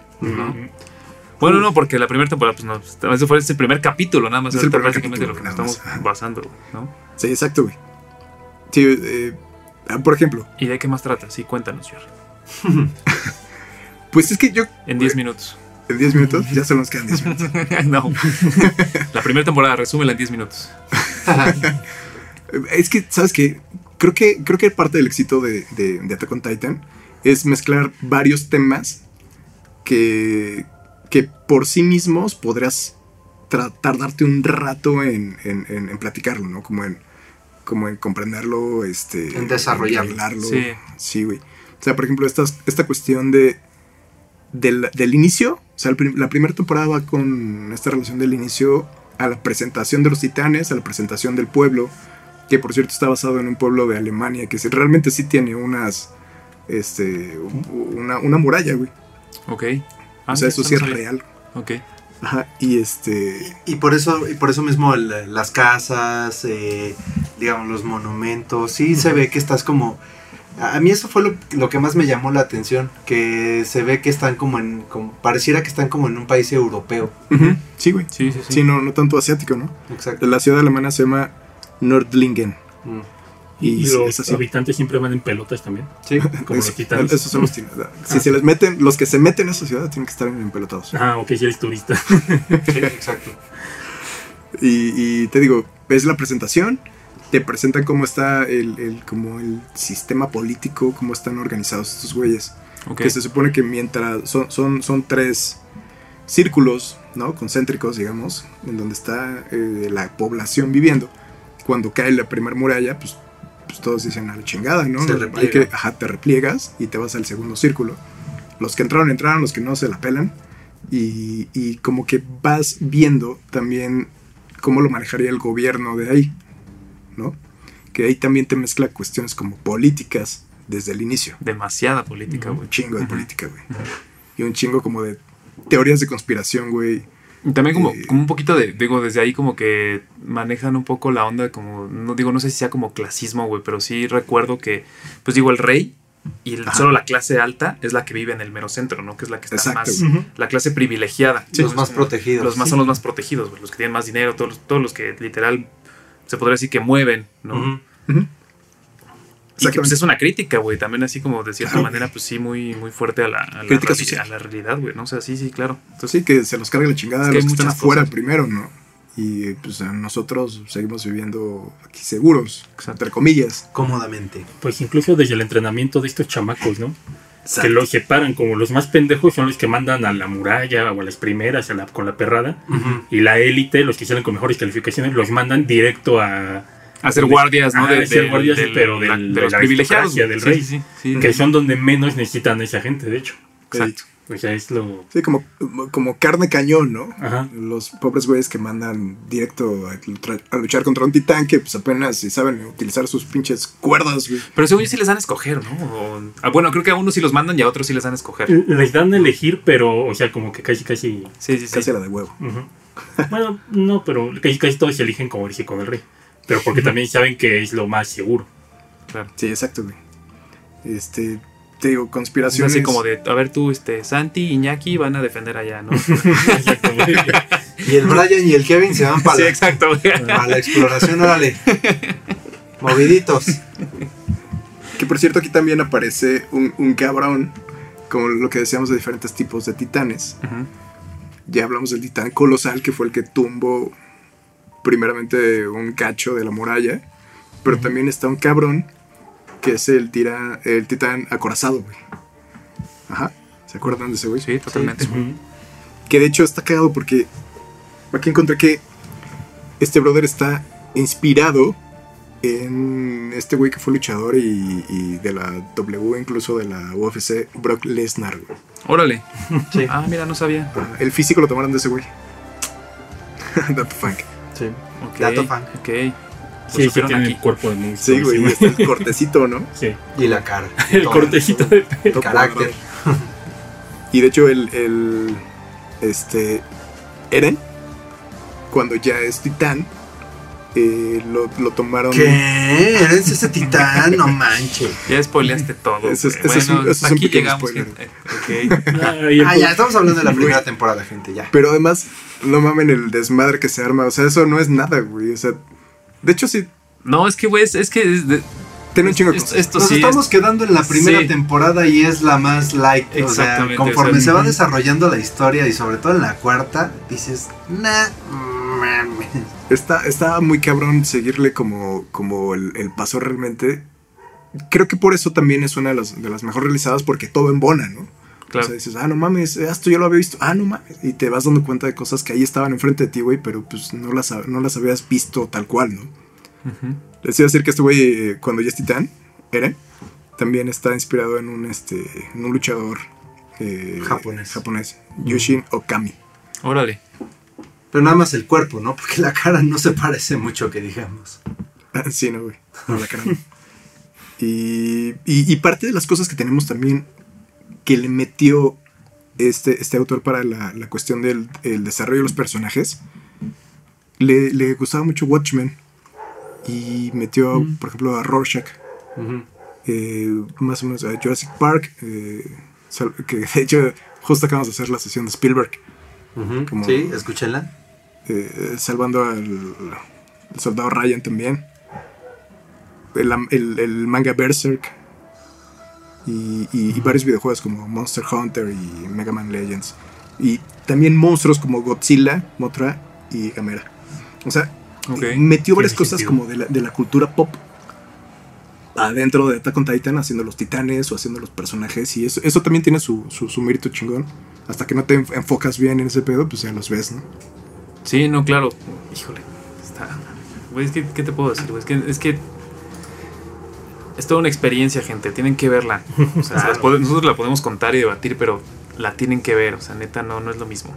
S6: Bueno, no, porque la primera temporada, pues no, eso fue ese primer capítulo, nada más.
S2: Es el primer
S6: prácticamente
S2: capítulo,
S6: lo que nos estamos basando, ¿no?
S2: Sí, exacto, güey. Sí, eh, ah, por ejemplo,
S6: ¿Y de qué más trata? Sí, cuéntanos, Jerry.
S2: pues es que yo
S6: En 10 minutos.
S2: en 10 minutos, ya solo nos quedan 10 minutos.
S6: no. la primera temporada, resúmela en 10 minutos.
S2: Es que, ¿sabes qué? Creo que, creo que parte del éxito de, de, de Attack on Titan es mezclar varios temas que, que por sí mismos podrías tardarte un rato en, en, en- en platicarlo, ¿no? Como en, como en comprenderlo, este,
S1: En desarrollarlo.
S6: Sí.
S2: Sí, güey. O sea, por ejemplo, esta, esta cuestión de del, del inicio, o sea, el la primera temporada va con esta relación del inicio a la presentación de los titanes, a la presentación del pueblo, que por cierto está basado en un pueblo de Alemania que sí- realmente sí tiene unas, este, una, una muralla, güey.
S6: Ok.
S2: o
S6: Ah,
S2: sea, eso sí es real.
S6: Ok.
S2: Ajá, y este,
S1: Y por eso, y por eso mismo el- las casas, eh, digamos, los monumentos, sí se ve que estás como... A mí eso fue lo, lo que más me llamó la atención, que se ve que están como en... Como, pareciera que están como en un país europeo.
S2: sí, güey.
S6: Sí, sí, sí.
S2: Sí, no, no tanto asiático, ¿no?
S1: Exacto.
S2: La ciudad alemana se llama Nordlingen.
S1: Mm.
S5: Y,
S2: Y, sí,
S5: los habitantes siempre van en pelotas también.
S1: Sí.
S5: Como
S2: Es-
S5: los titanes.
S2: Esos son los titanes. Si se les meten, los que se meten a esa ciudad tienen que estar en pelotados.
S5: Ah, ok, si eres turista.
S1: Sí, exacto.
S2: Y, y te digo, ves la presentación, te presentan cómo está el, el- como el sistema político, cómo están organizados estos güeyes. Que se supone que mientras son, son, son tres círculos, ¿no? Concéntricos, digamos, en donde está eh, la población viviendo. Cuando cae la primera muralla, pues, pues todos dicen a la chingada, ¿no?
S1: Se
S2: Hay que, ajá, te repliegas y te vas al segundo círculo. Los que entraron, entraron, los que no se la pelan. Y, y como que vas viendo también cómo lo manejaría el gobierno de ahí, ¿no? Que ahí también te mezcla cuestiones como políticas desde el inicio.
S6: Demasiada política, güey.
S2: Un chingo de política, güey. Y un chingo como de teorías de conspiración, güey.
S6: Y también como,
S2: Eh,
S6: como un poquito de, digo, desde ahí como que manejan un poco la onda como, no digo, no sé si sea como clasismo, güey, pero sí recuerdo que, pues digo, el rey Y el- solo la clase alta es la que vive en el mero centro, ¿no? Que es la que está
S2: Exacto.
S6: más. La clase privilegiada.
S1: Los más protegidos.
S6: Los más
S1: Sí.
S6: son los más protegidos, güey, los que tienen más dinero, todos todos los que literal se podría decir que mueven, ¿no?
S1: Ujú.
S6: Y que pues, es una crítica, güey, también así como de cierta
S2: Claro,
S6: manera, pues sí, muy, muy fuerte a la, a la,
S2: Crítica
S6: reali-
S2: social.
S6: a la realidad, güey, ¿no? O sea, sí, sí, claro. Entonces,
S2: Sí, que se los carga la chingada
S6: Es que
S2: los que están afuera
S6: cosas.
S2: primero, ¿no? Y pues nosotros seguimos viviendo aquí seguros,
S6: Exacto.
S2: entre comillas.
S1: Cómodamente.
S5: Pues incluso desde el entrenamiento de estos chamacos, ¿no?
S2: Exacto.
S5: Que los separan como los más pendejos son los que mandan a la muralla o a las primeras a la- con la perrada. Y la élite, los que salen con mejores calificaciones, los mandan directo a...
S6: hacer guardias, ¿no? De,
S5: ser guardias, pero
S6: de los
S5: la
S6: privilegiados,
S5: del rey.
S6: sí, sí, sí.
S5: Que son donde menos necesitan a esa gente, de hecho.
S6: Exacto.
S5: O sea, es lo...
S2: Sí, como, como carne cañón, ¿no?
S5: Ajá.
S2: Los pobres güeyes que mandan directo a, luchar- a luchar contra un titán que pues apenas si saben utilizar sus pinches cuerdas, güey.
S6: Pero según yo sí les dan a escoger, ¿no? O- ah, bueno, creo que a unos sí los mandan y a otros sí les dan a escoger.
S5: Les dan a elegir, pero, o sea, como que casi, casi...
S6: Sí, sí, sí.
S2: Casi la de huevo.
S5: Ujú. Bueno, no, pero casi, casi todos se eligen como dije con el rey. Pero porque también saben que es lo más seguro.
S6: Claro.
S2: Sí, exacto, güey. Este, te digo,
S6: Es
S2: conspiraciones.
S6: así como de, a ver tú, este, Santi y Iñaki van a defender allá, ¿no?
S1: Y el Brian y el Kevin se van para,
S6: sí,
S1: la,
S6: exacto.
S1: para la exploración, órale. Moviditos.
S2: Que por cierto, aquí también aparece un, un cabrón, como lo que decíamos de diferentes tipos de titanes. Ya hablamos del titán colosal, que fue el que tumbó primeramente un cacho de la muralla. Pero también está un cabrón, que es el, tira, el titán acorazado, güey. Ajá. ¿Se acuerdan de ese güey?
S6: Sí, totalmente.
S2: Que de hecho está cagado porque aquí encontré que este brother está inspirado en este güey que fue luchador y, y de la W, incluso de la UFC, Brock Lesnar. güey.
S6: Órale.
S1: Sí.
S6: Ah, mira, no sabía.
S2: Ah, El físico lo tomaron de ese güey. Dato funk.
S1: Sí.
S6: Ok.
S1: Dato fan.
S6: Ok.
S5: Sí, sí, tiene
S6: aquí.
S5: el cuerpo de monstruo.
S2: Sí, güey, y está el cortecito, ¿no?
S5: Sí.
S1: Y la cara.
S5: El
S1: Todo.
S5: cortecito de pelo.
S1: El carácter.
S2: Y de hecho el, el este Eren, cuando ya es titán, eh, lo, lo tomaron...
S1: ¿Qué? ¿Eres ese titán? No manches.
S6: Ya spoileaste todo.
S2: Ese es-
S6: güey.
S2: ese es un-
S6: bueno,
S2: un
S6: aquí
S2: pequeño
S6: llegamos.
S2: spoiler.
S6: gente. Ok.
S5: Ah, y el
S1: Ah, ya, estamos hablando de la primera temporada, gente, ya.
S2: Pero además, no mamen el desmadre que se arma. O sea, eso no es nada, güey. O sea, de hecho, sí,
S6: No, es que, güey, es, es que. es de-
S2: tiene un chingo de cosas.
S6: esto
S1: Nos
S6: sí.
S1: estamos quedando en la primera
S6: Sí.
S1: temporada y es la más light. O sea, conforme
S6: o sea,
S1: se va desarrollando la historia y sobre todo en la cuarta, dices, nah, mames.
S2: Está, está muy cabrón seguirle como, como el, el paso realmente. Creo que por eso también es una de las, de las mejor realizadas porque todo embona, ¿no?
S6: Claro.
S2: O sea, dices, ah, no mames, esto yo lo había visto. Ah, no mames. Y te vas dando cuenta de cosas que ahí estaban enfrente de ti, güey, pero pues no las, no las habías visto tal cual, ¿no?
S6: Ujú.
S2: Les iba a decir que este güey, eh, cuando ya es titán, Eren, también está inspirado en un, este, en un luchador eh,
S1: Japonés.
S2: japonés, Yushin Okami.
S6: Órale.
S1: Pero nada más el cuerpo, ¿no? Porque la cara no se parece mucho, que digamos.
S2: Ah, sí, no, güey. No, la cara no. y, y, y parte de las cosas que tenemos también que le metió este, este autor para la, la cuestión del el desarrollo de los personajes, le, le gustaba mucho Watchmen y metió, por ejemplo, a Rorschach, eh, más o menos a Jurassic Park, eh, que de hecho justo acabamos de hacer la sesión de Spielberg, Como-
S1: Sí, escúchenla.
S2: eh, salvando al, al soldado Ryan también. El, am- el- el manga Berserk. Y, y- y varios videojuegos como Monster Hunter y Mega Man Legends. Y también monstruos como Godzilla, Mothra y Gamera. O sea, metió varias cosas
S5: sentido.
S2: como de la, de la cultura pop adentro de Attack on Titan, haciendo los titanes o haciendo los personajes. Y eso, eso también tiene su, su, su mérito chingón. Hasta que no te enf- enfocas bien en ese pedo, pues ya los ves, ¿no?
S6: Sí, no, claro. Híjole. Está. Güey, es que, ¿qué te puedo decir, güey? Es que, es que. Es toda una experiencia, gente. Tienen que verla. O sea, nosotros la podemos contar y debatir, pero la tienen que ver. O sea, neta, no, no es lo mismo.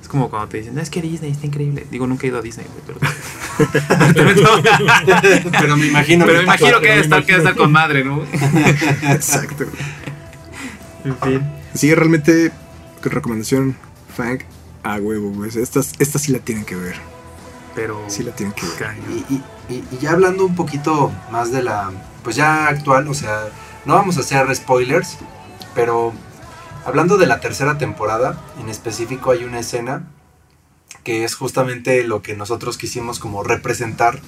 S6: Es como cuando te dicen, no, es que Disney está increíble. Digo, nunca he ido a Disney, güey, pero.
S1: Pero me imagino
S6: pero me imagino que debe estar, que estar con madre, ¿no?
S2: Exacto.
S1: En fin.
S2: Sí, realmente, recomendación, Fang, a huevo, güey. Esta, esta sí la tienen que ver.
S6: Pero.
S2: Sí la tienen que ver.
S1: Y ya hablando un poquito más de la, pues ya actual, o sea, No vamos a hacer spoilers, pero hablando de la tercera temporada, en específico hay una escena que es justamente lo que nosotros quisimos como representar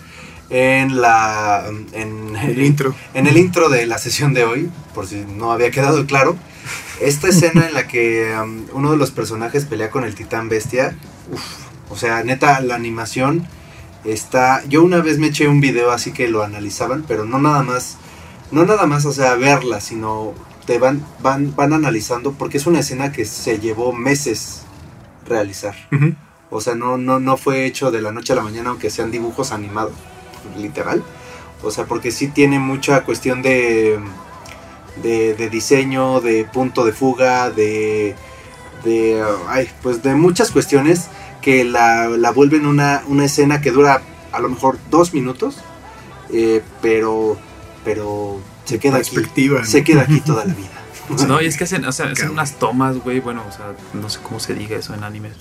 S1: en la en
S2: El intro.
S1: en el intro de la sesión de hoy, por si no había quedado claro, esta escena en la que um, uno de los personajes pelea con el titán bestia, uf, o sea, neta, la animación está... Yo una vez me eché un video así que lo analizaban, pero no nada más, no nada más, o sea, verla, sino te van, van, van analizando, porque es una escena que se llevó meses realizar. O sea, no, no, no fue hecho de la noche a la mañana, aunque sean dibujos animados, literal. O sea, porque sí tiene mucha cuestión de, de, de diseño, de punto de fuga, de, de, ay, pues de muchas cuestiones que la, la vuelven una, una escena que dura a lo mejor dos minutos, eh, pero, pero se queda aquí.
S2: ¿no?
S1: se queda aquí toda la vida.
S6: No, y es que hacen, o sea, hacen unas tomas, güey, bueno, o sea, no sé cómo se diga eso en anime.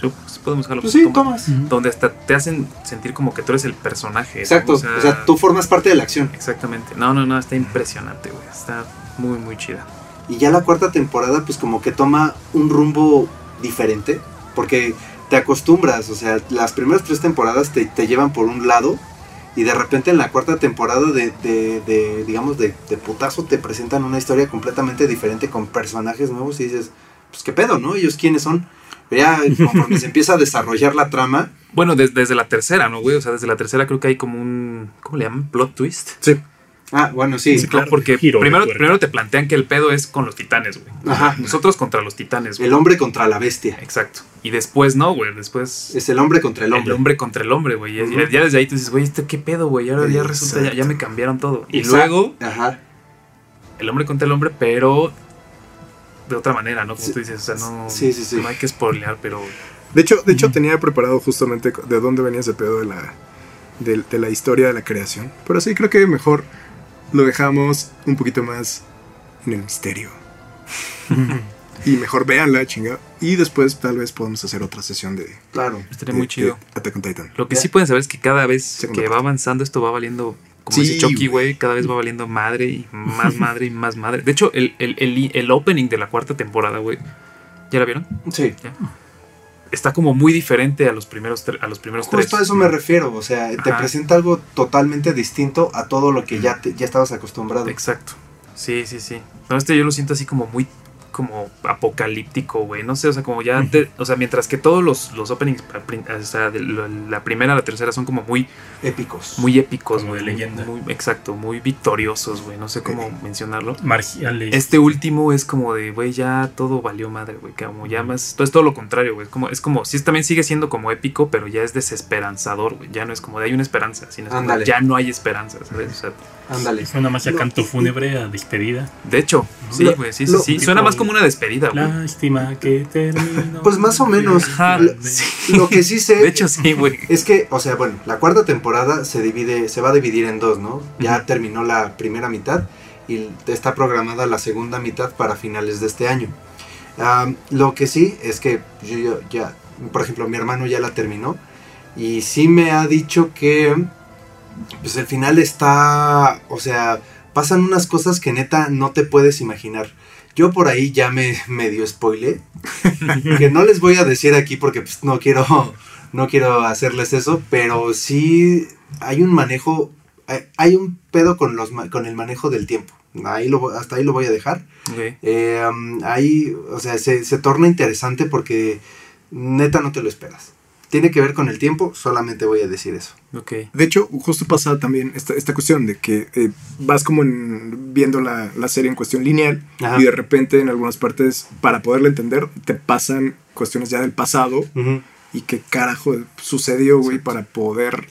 S6: Podemos dejarlo
S1: Pues sí,
S6: tomas,
S1: tomas.
S6: Donde hasta te hacen sentir como que tú eres el personaje. ¿no?
S1: Exacto, o sea, tú formas parte de la acción.
S6: Exactamente. No, no, no, está impresionante, güey. Está muy, muy chida.
S1: Y ya la cuarta temporada, pues como que toma un rumbo diferente, porque te acostumbras, o sea, las primeras tres temporadas te, te llevan por un lado, y de repente en la cuarta temporada de, de- de, digamos, de, de putazo te presentan una historia completamente diferente con personajes nuevos y dices, pues qué pedo, ¿no? Ellos quiénes son. Pero ya conforme se empieza a desarrollar la trama,
S6: Bueno, des- desde la tercera, ¿no, güey? O sea, desde la tercera creo que hay como un. ¿Cómo le llaman? Plot twist.
S2: Sí.
S1: Ah, bueno, sí,
S6: Sí, claro, porque
S5: Giro
S6: primero, primero te plantean que el pedo es con los titanes, güey.
S1: Ajá.
S6: Nosotros contra los titanes, güey.
S1: el hombre contra la bestia,
S6: Exacto. Y después no, güey. Después
S1: es el hombre contra el
S6: el
S1: hombre.
S6: hombre contra el hombre, güey. Y
S1: Ujú.
S6: ya, ya desde ahí tú dices, güey, ¿este qué pedo, güey? Ahora ya resulta, ya, me cambiaron todo. Y
S1: Exacto.
S6: luego
S1: Ajá.
S6: el hombre contra el hombre, pero de otra manera, ¿no? Como
S1: Sí.
S6: tú dices, o sea, no,
S1: Sí, sí, sí.
S6: no hay que spoilear, pero
S2: De hecho, de hecho tenía preparado justamente de dónde venía ese pedo de la, de, de la historia de la creación. Pero sí, creo que mejor lo dejamos un poquito más en el misterio. y mejor véanla, chinga. Y después tal vez podamos hacer otra sesión de,
S1: Claro.
S6: estaría
S2: de-
S6: muy chido.
S2: Attack on Titan.
S6: Lo que
S1: Ya.
S6: sí pueden saber es que cada vez
S2: Segunda
S6: que va avanzando esto va valiendo, como
S2: Sí,
S6: dice Chucky,
S2: güey.
S6: güey, cada vez va valiendo madre y más madre y más madre. De hecho, el, el, el, el opening de la cuarta temporada, güey, ¿ya la vieron?
S1: Sí.
S6: Está como muy diferente a los primeros, tre- a los primeros tres.
S1: Justo a eso me refiero, o sea, te
S6: Ajá.
S1: presenta algo totalmente distinto a todo lo que ya, te- ya estabas acostumbrado.
S6: Exacto. Sí, sí, sí. No, este yo lo siento así como muy como apocalíptico, güey. No sé, o sea, como ya, o sea, mientras que todos los, los openings, o sea, de la primera a la tercera son como muy,
S1: Épicos.
S6: muy épicos, güey.
S5: leyenda.
S6: Muy, exacto, muy victoriosos, güey. No sé cómo mencionarlo.
S5: Marciales.
S6: Este último es como de, güey, ya todo valió madre, güey. Como ya más. Todo es todo lo contrario, güey. Es como, es como, sí, también sigue siendo como épico, pero ya es desesperanzador, güey. Ya no es como de hay una esperanza, sino es como ya no hay esperanza, ¿sabes? O sea,
S1: Ándale.
S5: Suena más a canto fúnebre, a despedida.
S6: de hecho, sí, güey, sí, sí,
S1: lo-
S6: sí. Suena más como una despedida, güey.
S5: Lástima que terminó.
S1: Pues más o menos.
S6: Ajá,
S1: Lo-
S6: sí.
S1: Lo que sí sé
S6: De hecho, sí, güey.
S1: es que, o sea, bueno, la cuarta temporada se divide, se va a dividir en dos, ¿no? Ya terminó la primera mitad y está programada la segunda mitad para finales de este año. Lo que sí es que yo, yo ya, por ejemplo, mi hermano ya la terminó y sí me ha dicho que, pues el final está, o sea, pasan unas cosas que neta no te puedes imaginar. Yo por ahí ya me medio spoilé, que no les voy a decir aquí porque pues, no quiero no quiero hacerles eso, pero sí hay un manejo, hay, hay un pedo con los con el manejo del tiempo. Ahí lo, hasta ahí lo voy a dejar. Eh, um, ahí, o sea, se, se torna interesante porque neta no te lo esperas. Tiene que ver con el tiempo, solamente voy a decir eso.
S6: Ok.
S2: De hecho, justo pasa también esta, esta cuestión de que eh, vas como en- viendo la, la serie en cuestión lineal
S1: Ajá.
S2: y de repente en algunas partes, para poderla entender, te pasan cuestiones ya del pasado y qué carajo sucedió, güey, para poder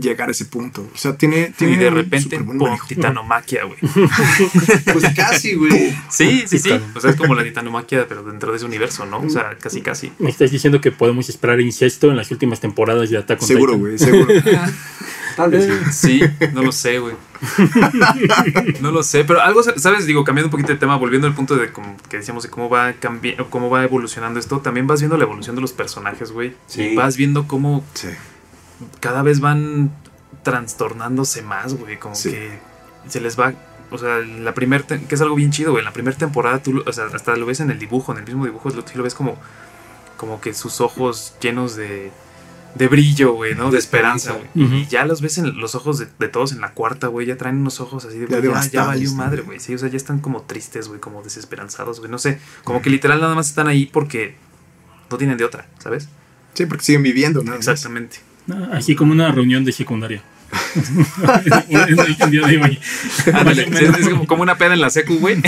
S2: llegar a ese punto. O sea, tiene, tiene
S6: Y de repente, ¡pum! titanomaquia, güey.
S1: Pues casi, güey.
S6: Sí, sí, sí. O sea, es como la titanomaquia, pero dentro de ese universo, ¿no? O sea, casi, casi.
S5: Me estás diciendo que podemos esperar incesto en las últimas temporadas de Attack on
S2: Seguro,
S5: Titan?
S2: güey, seguro.
S1: Tal vez sí.
S6: Sí, no lo sé, güey. No lo sé, pero algo, ¿sabes? Digo, cambiando un poquito de tema, volviendo al punto de como que decíamos de cómo va cambiando, cómo va evolucionando esto, también vas viendo la evolución de los personajes, güey.
S1: Sí.
S6: Y vas viendo cómo
S2: Sí.
S6: Cada vez van trastornándose más, güey. Como
S2: Sí.
S6: que se les va o sea, la primer, que es algo bien chido, güey. En la primera temporada tú, o sea, hasta lo ves en el dibujo, en el mismo dibujo, lo, lo ves como, como que sus ojos llenos de, de brillo, güey, ¿no? De,
S1: De
S6: esperanza, güey. Y ya los ves en los ojos de, de todos en la cuarta, güey. Ya traen unos ojos así de,
S2: Ya
S6: güey, ya, ya valió madre, güey. Sí, o sea, ya están como tristes, güey, como desesperanzados, güey. No sé, como que literal nada más están ahí porque no tienen de otra, ¿sabes?
S2: Sí, porque siguen viviendo, ¿no?
S6: Exactamente.
S5: Así como una reunión de secundaria. Un día de hoy.
S6: Ándale,
S5: Más o
S6: es, como, como una peda en la secu, güey.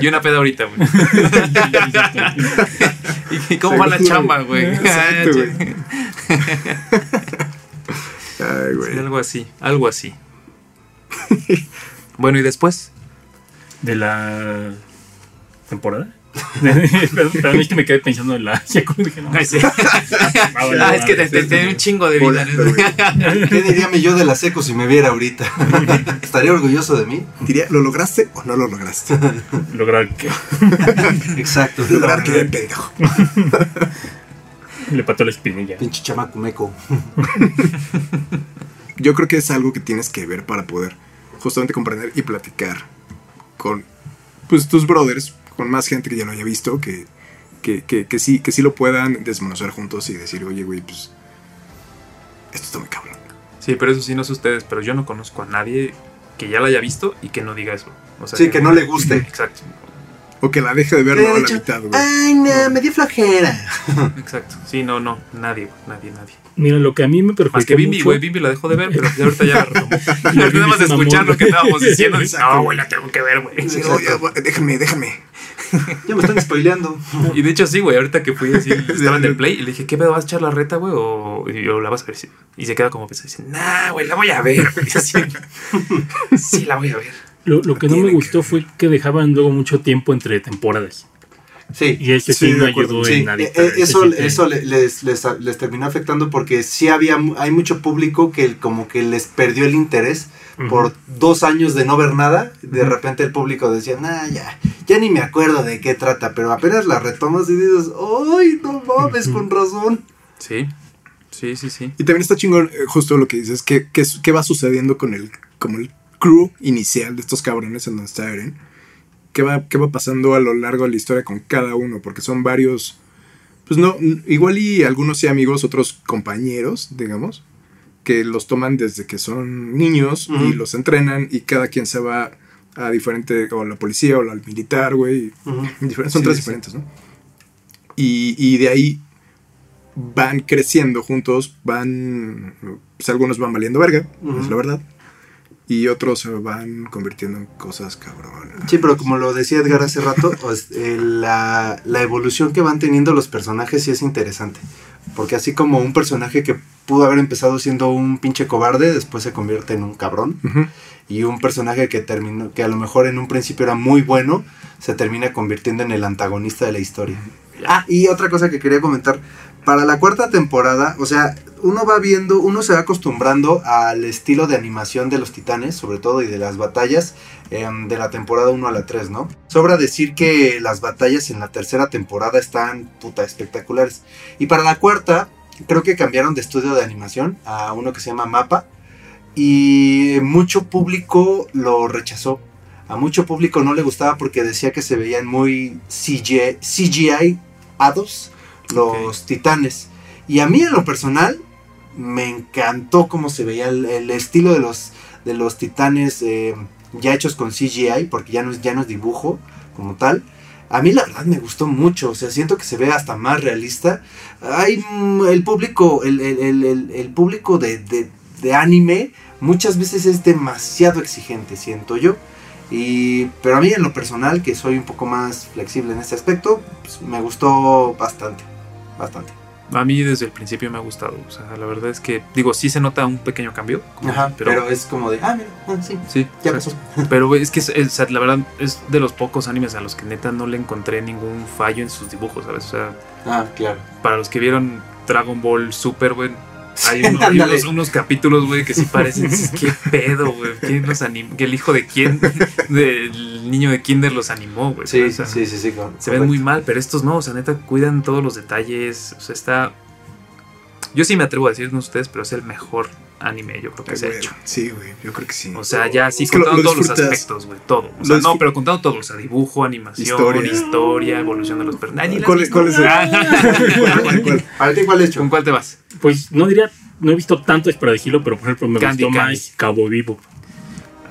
S6: y una peda ahorita, güey. ¿Y cómo va la chamba, güey?
S2: Exacto,
S6: Ah,
S2: güey.
S6: sí. Algo así, algo así. bueno, ¿y después?
S5: De la temporada. Perdón, perdón, es que me quedé pensando en la. Dije, no,
S6: Ay, sí.
S5: Ah, bueno,
S6: Ah, es que te, te- te- un chingo de vida.
S1: ¿Qué diría mi yo de la seco si me viera ahorita? ¿Estaría orgulloso de mí?
S2: Diría, ¿lo lograste o no lo lograste?
S5: Lograr que
S1: Exacto.
S2: Lograr que pendejo.
S5: le pató la espinilla.
S1: Pinche chamaco meco.
S2: Yo creo que es algo que tienes que ver para poder justamente comprender y platicar con pues tus brothers, con más gente que ya lo haya visto, que, que, que, que sí, que sí lo puedan desmenuzar juntos y decir, oye, güey, pues esto está muy cabrón.
S6: Sí, pero eso sí, no sé ustedes, pero yo no conozco a nadie que ya la haya visto y que no diga eso. O sea,
S1: Sí, que no le guste.
S6: Exacto,
S2: O que la deje de ver
S1: Que
S2: ¿no? a la mitad, güey.
S1: Ay, no, me dio flojera.
S6: exacto. Sí, no, no, nadie, güey, nadie, nadie.
S5: Mira, lo que a mí me perjudicó
S6: Más que Bimbi, güey, Bimbi la dejó de ver, pero ya ahorita ya la retomó. Nada más de escuchar lo que estábamos diciendo, dice, no, güey, la tengo que ver, güey.
S2: Sí, déjame, déjame.
S1: Ya me están spoileando.
S6: Y de hecho sí, güey, ahorita que fui así, estaba en el play y le dije, ¿qué pedo vas a echar la reta, güey? O, y- o la vas a ver. Y se queda como pensando, dice, nah, güey, la voy a ver. güey". Así, sí, la voy a ver.
S5: Lo, lo que no me gustó fue que dejaban luego mucho tiempo entre temporadas.
S1: Sí.
S5: Y ese sí,
S2: Sí,
S5: no ayudó
S1: Sí,
S5: en nada.
S1: eh, eh, eso, eso le- les, les, les terminó afectando porque sí había, mu- hay mucho público que como que les perdió el interés por dos años de no ver nada. De repente el público decía, nah, ya, ya ni me acuerdo de qué trata, pero apenas la retomas y dices, ¡ay, no mames, con razón!
S6: Sí, sí, sí, sí.
S2: Y también está chingón eh, justo lo que dices, que, que, qué va sucediendo con el, como el crew inicial de estos cabrones en donde está Eren. ¿Qué va, ¿Qué va pasando a lo largo de la historia con cada uno? Porque son varios, pues no, igual y algunos sí amigos, otros compañeros, digamos, que los toman desde que son niños y los entrenan y cada quien se va a diferente, o a la policía o al militar, güey. Son
S1: Sí,
S2: tres
S1: sí.
S2: diferentes, ¿no? Y, y de ahí van creciendo juntos, van, pues algunos van valiendo verga, es la verdad, y otros se van convirtiendo en cosas cabronas.
S1: Sí, pero como lo decía Edgar hace rato, pues, eh, la, la evolución que van teniendo los personajes sí es interesante. Porque así como un personaje que pudo haber empezado siendo un pinche cobarde, después se convierte en un cabrón. Y un personaje que terminó, que a lo mejor en un principio era muy bueno, se termina convirtiendo en el antagonista de la historia. Ah, y otra cosa que quería comentar. Para la cuarta temporada, o sea, uno va viendo, uno se va acostumbrando al estilo de animación de los titanes, sobre todo, y de las batallas em, de la temporada 1 a la 3, ¿no? Sobra decir que las batallas en la tercera temporada están puta espectaculares. Y para la cuarta, creo que cambiaron de estudio de animación a uno que se llama Mapa. Y mucho público lo rechazó. A mucho público no le gustaba porque decía que se veían muy CGI, CGI ados los titanes. Y a mí en lo personal me encantó cómo se veía el, el estilo de los, de los titanes eh, ya hechos con CGI, porque ya no, es, ya no es dibujo como tal. A mí la verdad me gustó mucho, o sea, siento que se ve hasta más realista. Hay mm, el público, el, el- el- el- el público de, de- de anime muchas veces es demasiado exigente, siento yo. Y, pero a mí en lo personal, que soy un poco más flexible en este aspecto, pues, me gustó bastante, bastante.
S6: A mí desde el principio me ha gustado. O sea, la verdad es que, digo, sí se nota un pequeño cambio. como-
S1: Ajá, pero,
S6: pero,
S1: es como de, ah, mira, ah, sí,
S6: sí,
S1: ya pasó.
S6: Pero es que es, es- o sea, la verdad es de los pocos animes a los que neta no le encontré ningún fallo en sus dibujos, ¿sabes? O sea,
S1: Ah, claro.
S6: para los que vieron Dragon Ball Super, güey, hay, uno- hay
S1: Ándale.
S6: unos, unos capítulos, güey, que sí parecen, qué pedo, güey, ¿quién los animó? El hijo de quién, del niño de Kinder los animó, güey.
S1: Sí,
S6: O sea,
S1: sí, sí, sí. con-
S6: Se ven muy mal, pero estos no, o sea, neta, cuidan todos los detalles, o sea, está... Yo sí me atrevo a decir, no ustedes, pero es el mejor anime, yo creo que
S2: Ay,
S6: se ha hecho.
S2: Sí, güey, yo creo que sí.
S6: O sea, ya sí,
S2: Es lo-
S6: contando
S2: lo
S6: todos los aspectos, güey, todo. O sea, no, pero contando todo, o sea, dibujo, animación,
S2: Historia.
S6: historia, evolución de los personajes.
S2: ¿Cuál, es- cuál es el- ¿Cuál, cuál?
S1: ¿Para ti cuál he hecho?
S6: ¿Con cuál te vas?
S5: Pues no diría, no he visto tanto para decirlo, pero por ejemplo me
S6: Candy
S5: gustó
S6: Candy.
S5: más Cabo Vivo.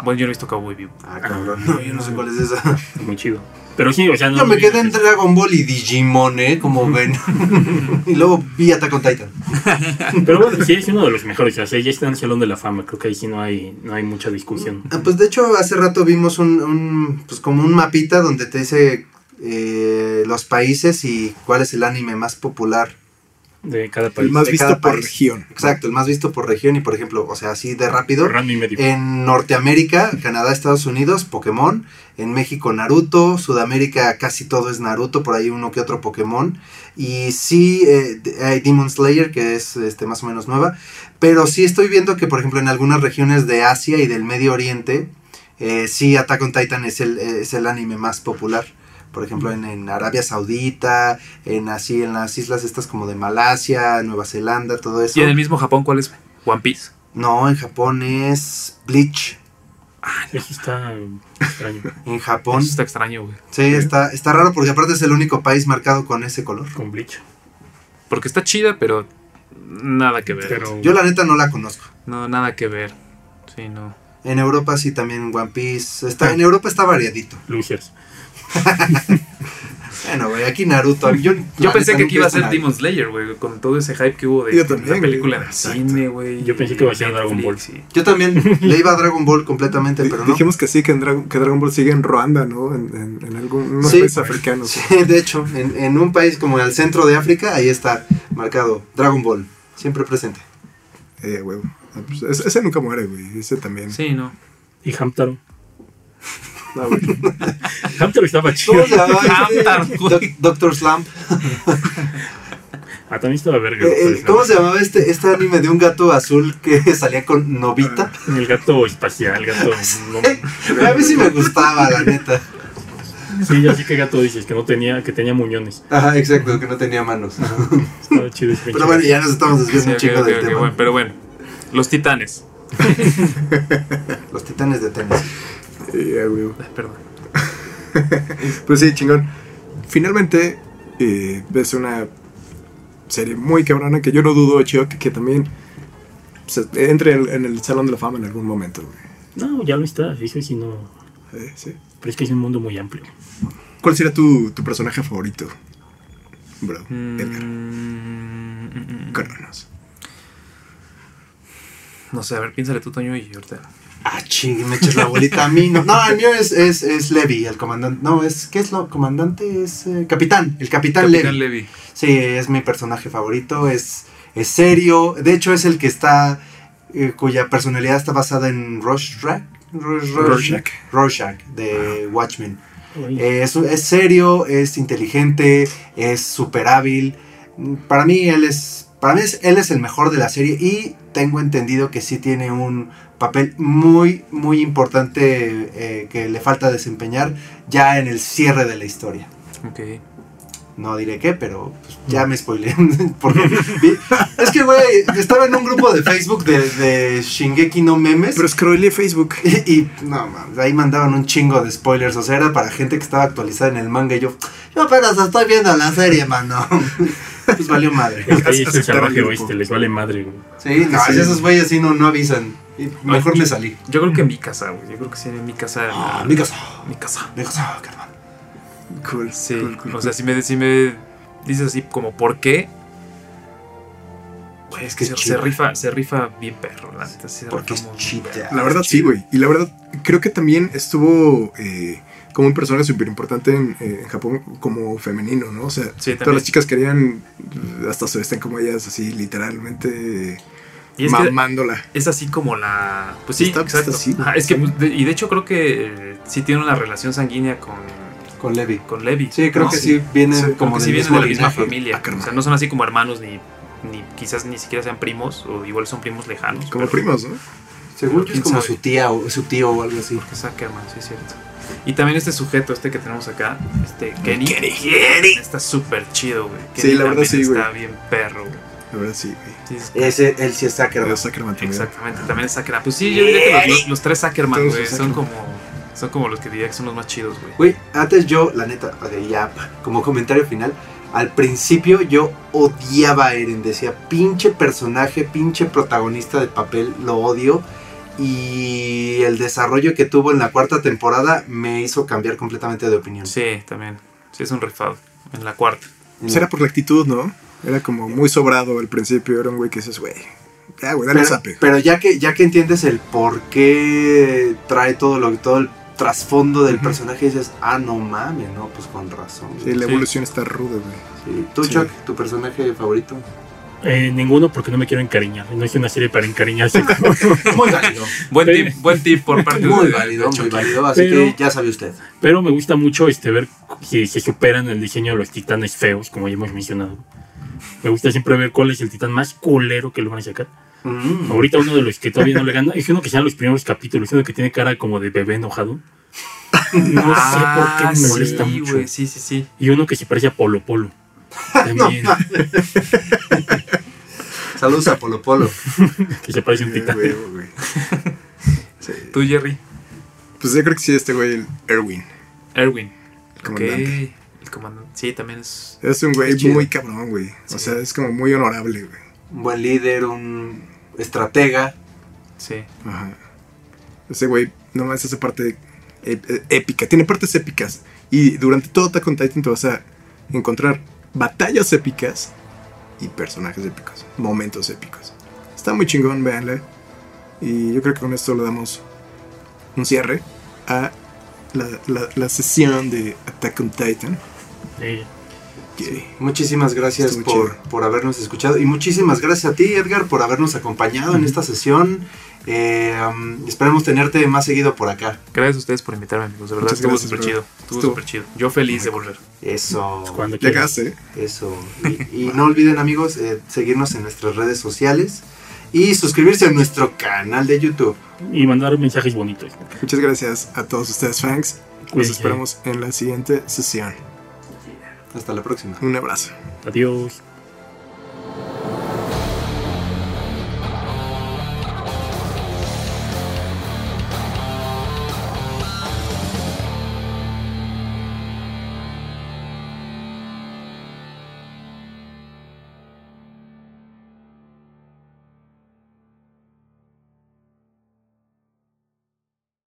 S6: Bueno, yo no he visto Cowboy Vivo.
S1: Ah, cabrón. No, yo no sé cuál es esa.
S5: Muy chido. Pero sí, o sea, no.
S1: Yo me quedé en Dragon Ball y Digimon, ¿eh? Como ven. y luego vi Attack on Titan.
S5: Pero bueno, sí es uno de los mejores. O sea, ya está en el Salón de la Fama. Creo que ahí sí no hay, no hay mucha discusión.
S1: Ah, Pues de hecho, hace rato vimos un, un, pues como un mapita donde te dice eh, los países y cuál es el anime más popular.
S5: De cada país.
S2: El más
S1: de
S2: visto
S1: cada
S2: por
S1: país.
S2: región.
S1: Exacto, el más visto por región y por ejemplo, o sea, así de rápido.
S5: Random y medio.
S1: En Norteamérica, Canadá, Estados Unidos, Pokémon. En México, Naruto. Sudamérica, casi todo es Naruto. Por ahí uno que otro Pokémon. Y sí, eh, hay Demon Slayer, que es este, más o menos nueva. Pero sí estoy viendo que, por ejemplo, en algunas regiones de Asia y del Medio Oriente, eh, sí, Attack on Titan es el, es el anime más popular. Por ejemplo, en, en Arabia Saudita, en así, en las islas estas como de Malasia, Nueva Zelanda, todo eso.
S6: Y en el mismo Japón, ¿cuál es? One Piece.
S1: No, en Japón es Bleach.
S5: Eso está extraño.
S1: En Japón.
S6: Eso está extraño, güey.
S1: Sí, está, está raro porque aparte es el único país marcado con ese color.
S5: Con Bleach.
S6: Porque está chida, pero nada que ver.
S5: Pero.
S1: Yo la neta no la conozco.
S6: No, nada que ver. Sí, no.
S1: En Europa sí también One Piece. Está, en Europa está variadito.
S5: Losers.
S1: Bueno, güey, aquí Naruto. Yo,
S6: Yo pensé que aquí iba a ser. Demon Slayer, güey, con todo ese hype que hubo de
S2: Yo también,
S6: la película de cine, güey.
S5: Yo pensé que iba a ser Dragon Ball.
S6: Sí.
S1: Yo también le iba a Dragon Ball completamente, pero no.
S2: Dijimos que sí, que, en Dragon, que Dragon Ball sigue en Ruanda, ¿no? En, en, en algún
S1: Sí.
S2: países africanos.
S1: Sí, de hecho, en, en un país como el centro de África, ahí está marcado Dragon Ball. Siempre presente.
S2: Eh, huevo. Pues, ese, ese nunca muere, güey. Ese también.
S6: Sí, no.
S5: Y Hamtaro.
S2: No.
S5: Hamtaro estaba chido.
S1: ¿Cómo se llama? este? Doctor Slump.
S5: Ah, también estaba verga.
S1: Eh, eh, ¿Cómo se llamaba este, este anime de un gato azul que salía con Novita?
S5: El gato espacial, gato. no-
S1: A mí sí me gustaba, la neta.
S5: sí, así que gato dices que no tenía, que tenía muñones.
S1: Ajá, exacto, que no tenía manos.
S5: Estaba chido ese
S1: Pero bueno, ya nos estamos desviando
S6: Sí,
S1: un
S6: ok,
S1: chingo
S6: ok,
S1: del tema.
S6: bueno, pero bueno. Los titanes.
S1: Los titanes de tenis.
S6: Perdón.
S2: Pues sí, chingón. Finalmente, eh, ves una serie muy cabrona que yo no dudo, Chio, que, que también se- entre en, en el Salón de la Fama en algún momento, güey.
S5: No, ya lo está. Eso sí no.
S2: Eh, sí.
S5: Pero es que es un mundo muy amplio.
S2: ¿Cuál sería tu, tu personaje favorito, bro?
S6: Mm,
S2: Edgar,
S6: mm, mm,
S2: cuéntanos.
S6: No sé, a ver, piénsale tú, Toño, y ahorita.
S1: Ah, ching, me echas la bolita a mí. No, no el mío es, es, es Levi, el comandante. No, es, ¿qué es lo? Comandante es eh, capitán, el capitán,
S6: Capitán
S1: Levi.
S6: Levi.
S1: Sí, es mi personaje favorito, es, es serio. De hecho, es el que está, eh, cuya personalidad está basada en Rorschach. Ro- Ro-
S2: Rorschach.
S1: Rorschach, de Watchmen. Eh, es, es serio, es inteligente, es súper hábil. Para mí él es, para mí es- él es el mejor de la serie y tengo entendido que sí tiene un papel muy, muy importante eh, que le falta desempeñar ya en el cierre de la historia.
S6: Ok.
S1: No diré qué, pero pues, ya me spoileé. Porque vi- es que, güey, estaba en un grupo de Facebook de, de Shingeki no Memes.
S2: Pero scrollé Facebook.
S1: Y, y, no mames, ahí mandaban un chingo de spoilers. O sea, era para gente que estaba actualizada en el manga. Y yo, yo apenas estoy viendo la serie, mano. Pues valió madre.
S5: es que ahí
S2: aceptar
S5: salvaje
S2: grupo.
S5: les vale madre, güey.
S1: Sí, no,
S2: Sí.
S1: esos güeyes sí no, no avisan. Mejor me salí.
S6: Yo creo que en mi casa, güey. Yo creo que sí, en mi casa.
S1: Ah, mi casa.
S6: Mi casa.
S1: Mi casa, carnal.
S2: Cool.
S6: Sí.
S2: cool, cool,
S6: o sea, si me, si me dices así como por qué. Güey, es que se, se rifa, se rifa bien perro, la neta. sí se
S1: Porque es
S6: muy
S1: chida.
S2: La verdad sí, güey. Y la verdad, creo que también estuvo eh, como un personaje súper importante en, eh, en Japón como femenino, ¿no? O sea,
S6: Sí,
S2: todas
S6: también.
S2: las chicas querían, hasta se vestían como ellas, así literalmente
S6: Y es que
S2: mamándola.
S6: es así como la. Pues sí,
S2: Está-
S6: exacto.
S2: está así, güey.
S6: Ajá, es que, pues, de- y de hecho creo que eh, sí tiene una relación sanguínea con,
S1: Con Levi.
S6: con Levi.
S1: Sí, creo
S6: ¿no?
S1: que sí, vienen
S2: Sí,
S6: Como
S1: como
S6: que
S1: del
S6: sí vienen de la misma familia.
S2: Ah,
S6: o sea, no son así como hermanos ni, ni quizás ni siquiera sean primos, o igual son primos lejanos.
S2: Como
S6: pero-
S2: primos, ¿no?
S1: Según yo es
S6: ¿Quién
S1: como
S6: sabe?
S1: su tía o su tío o algo así.
S6: Que es Ackerman, sí es cierto. Y también este sujeto, este que tenemos acá, este Kenny.
S2: Kenny.
S6: Está súper chido, güey.
S2: Sí,
S6: Kenny
S2: la verdad sí, güey.
S6: Está bien perro, güey.
S2: La verdad sí, güey.
S6: Sí, es-
S1: Ese, él sí es Ackerman.
S2: Pero Ackerman también.
S6: Exactamente, también es Ackerman. Pues sí, yo diría que los, los- los tres Ackerman, güey, son como, son como los que diría que son los más chidos, güey.
S1: Güey, antes yo, la neta, ya, como comentario final, al principio yo odiaba a Eren, decía, pinche personaje, pinche protagonista de papel, lo odio. Y el desarrollo que tuvo en la cuarta temporada me hizo cambiar completamente de opinión.
S6: Sí, también. Sí, es un rifado. En la cuarta.
S2: Pues era por la actitud, ¿no? Era como muy sobrado al principio. Era un güey que dices, güey, ya, güey, dale
S1: pero,
S2: zape.
S1: pero ya que ya que entiendes el por qué trae todo lo todo el trasfondo del personaje dices ah no mames no pues con razón
S2: Sí, la
S6: Sí.
S2: evolución está ruda, güey.
S1: Sí. tú
S2: Sí.
S1: Chuck tu personaje favorito
S5: Eh, ninguno porque no me quiero encariñar. No es una serie para encariñarse.
S1: muy válido
S6: Buen
S5: Pero-
S6: tip, buen tip por parte
S1: muy
S6: de
S1: válido
S6: de
S1: muy válido así
S5: Pero-
S1: que ya sabe usted
S5: Pero me gusta mucho este ver si se superan el diseño de los titanes feos, como ya hemos mencionado. Me gusta siempre ver cuál es el titán más culero que lo van a sacar.
S1: Mm.
S5: Ahorita uno de los que todavía no le gana es uno que sean los primeros capítulos, uno que tiene cara como de bebé enojado. No sé por qué me molesta
S6: Ah, sí,
S5: mucho.
S6: güey, sí, sí, sí.
S5: Y uno que se parece a Polo Polo. También,
S1: saludos a Polo Polo
S5: que se parece un titán.
S2: güey, güey. Sí.
S6: Tú, Jerry.
S2: Pues yo creo que sí, este güey, el Erwin.
S6: Erwin.
S2: El comandante.
S6: El comandante. Sí, también es.
S2: Es un güey muy cabrón, güey. O sea, es como muy honorable, güey.
S1: un buen líder un estratega
S6: Sí.
S2: Ajá. Ese güey nomás hace parte ép- épica. Tiene partes épicas. Y durante todo Attack on Titan te vas a encontrar batallas épicas y personajes épicos. Momentos épicos. Está muy chingón, véanle. Y yo creo que con esto le damos un cierre a la, la- la sesión de Attack on Titan.
S5: Sí.
S2: Que-
S1: muchísimas gracias por, por habernos escuchado y muchísimas gracias a ti Edgar por habernos acompañado en esta sesión Eh, um, esperemos tenerte más seguido por acá
S6: Gracias a ustedes por invitarme, amigos. De verdad,
S2: Muchas
S6: estuvo
S2: gracias,
S6: súper chido. Estuvo
S2: Estuvo
S6: súper chido. Yo feliz de volver.
S1: eso
S5: Cuando
S2: casi, ¿eh?
S1: Eso. Y, y no olviden, amigos, eh, seguirnos en nuestras redes sociales y suscribirse a nuestro canal de YouTube.
S5: Y mandar mensajes bonitos.
S2: Muchas gracias a todos ustedes. Nos
S5: Cuídense.
S2: esperamos en la siguiente sesión.
S1: Hasta la próxima.
S2: Un abrazo.
S5: Adiós.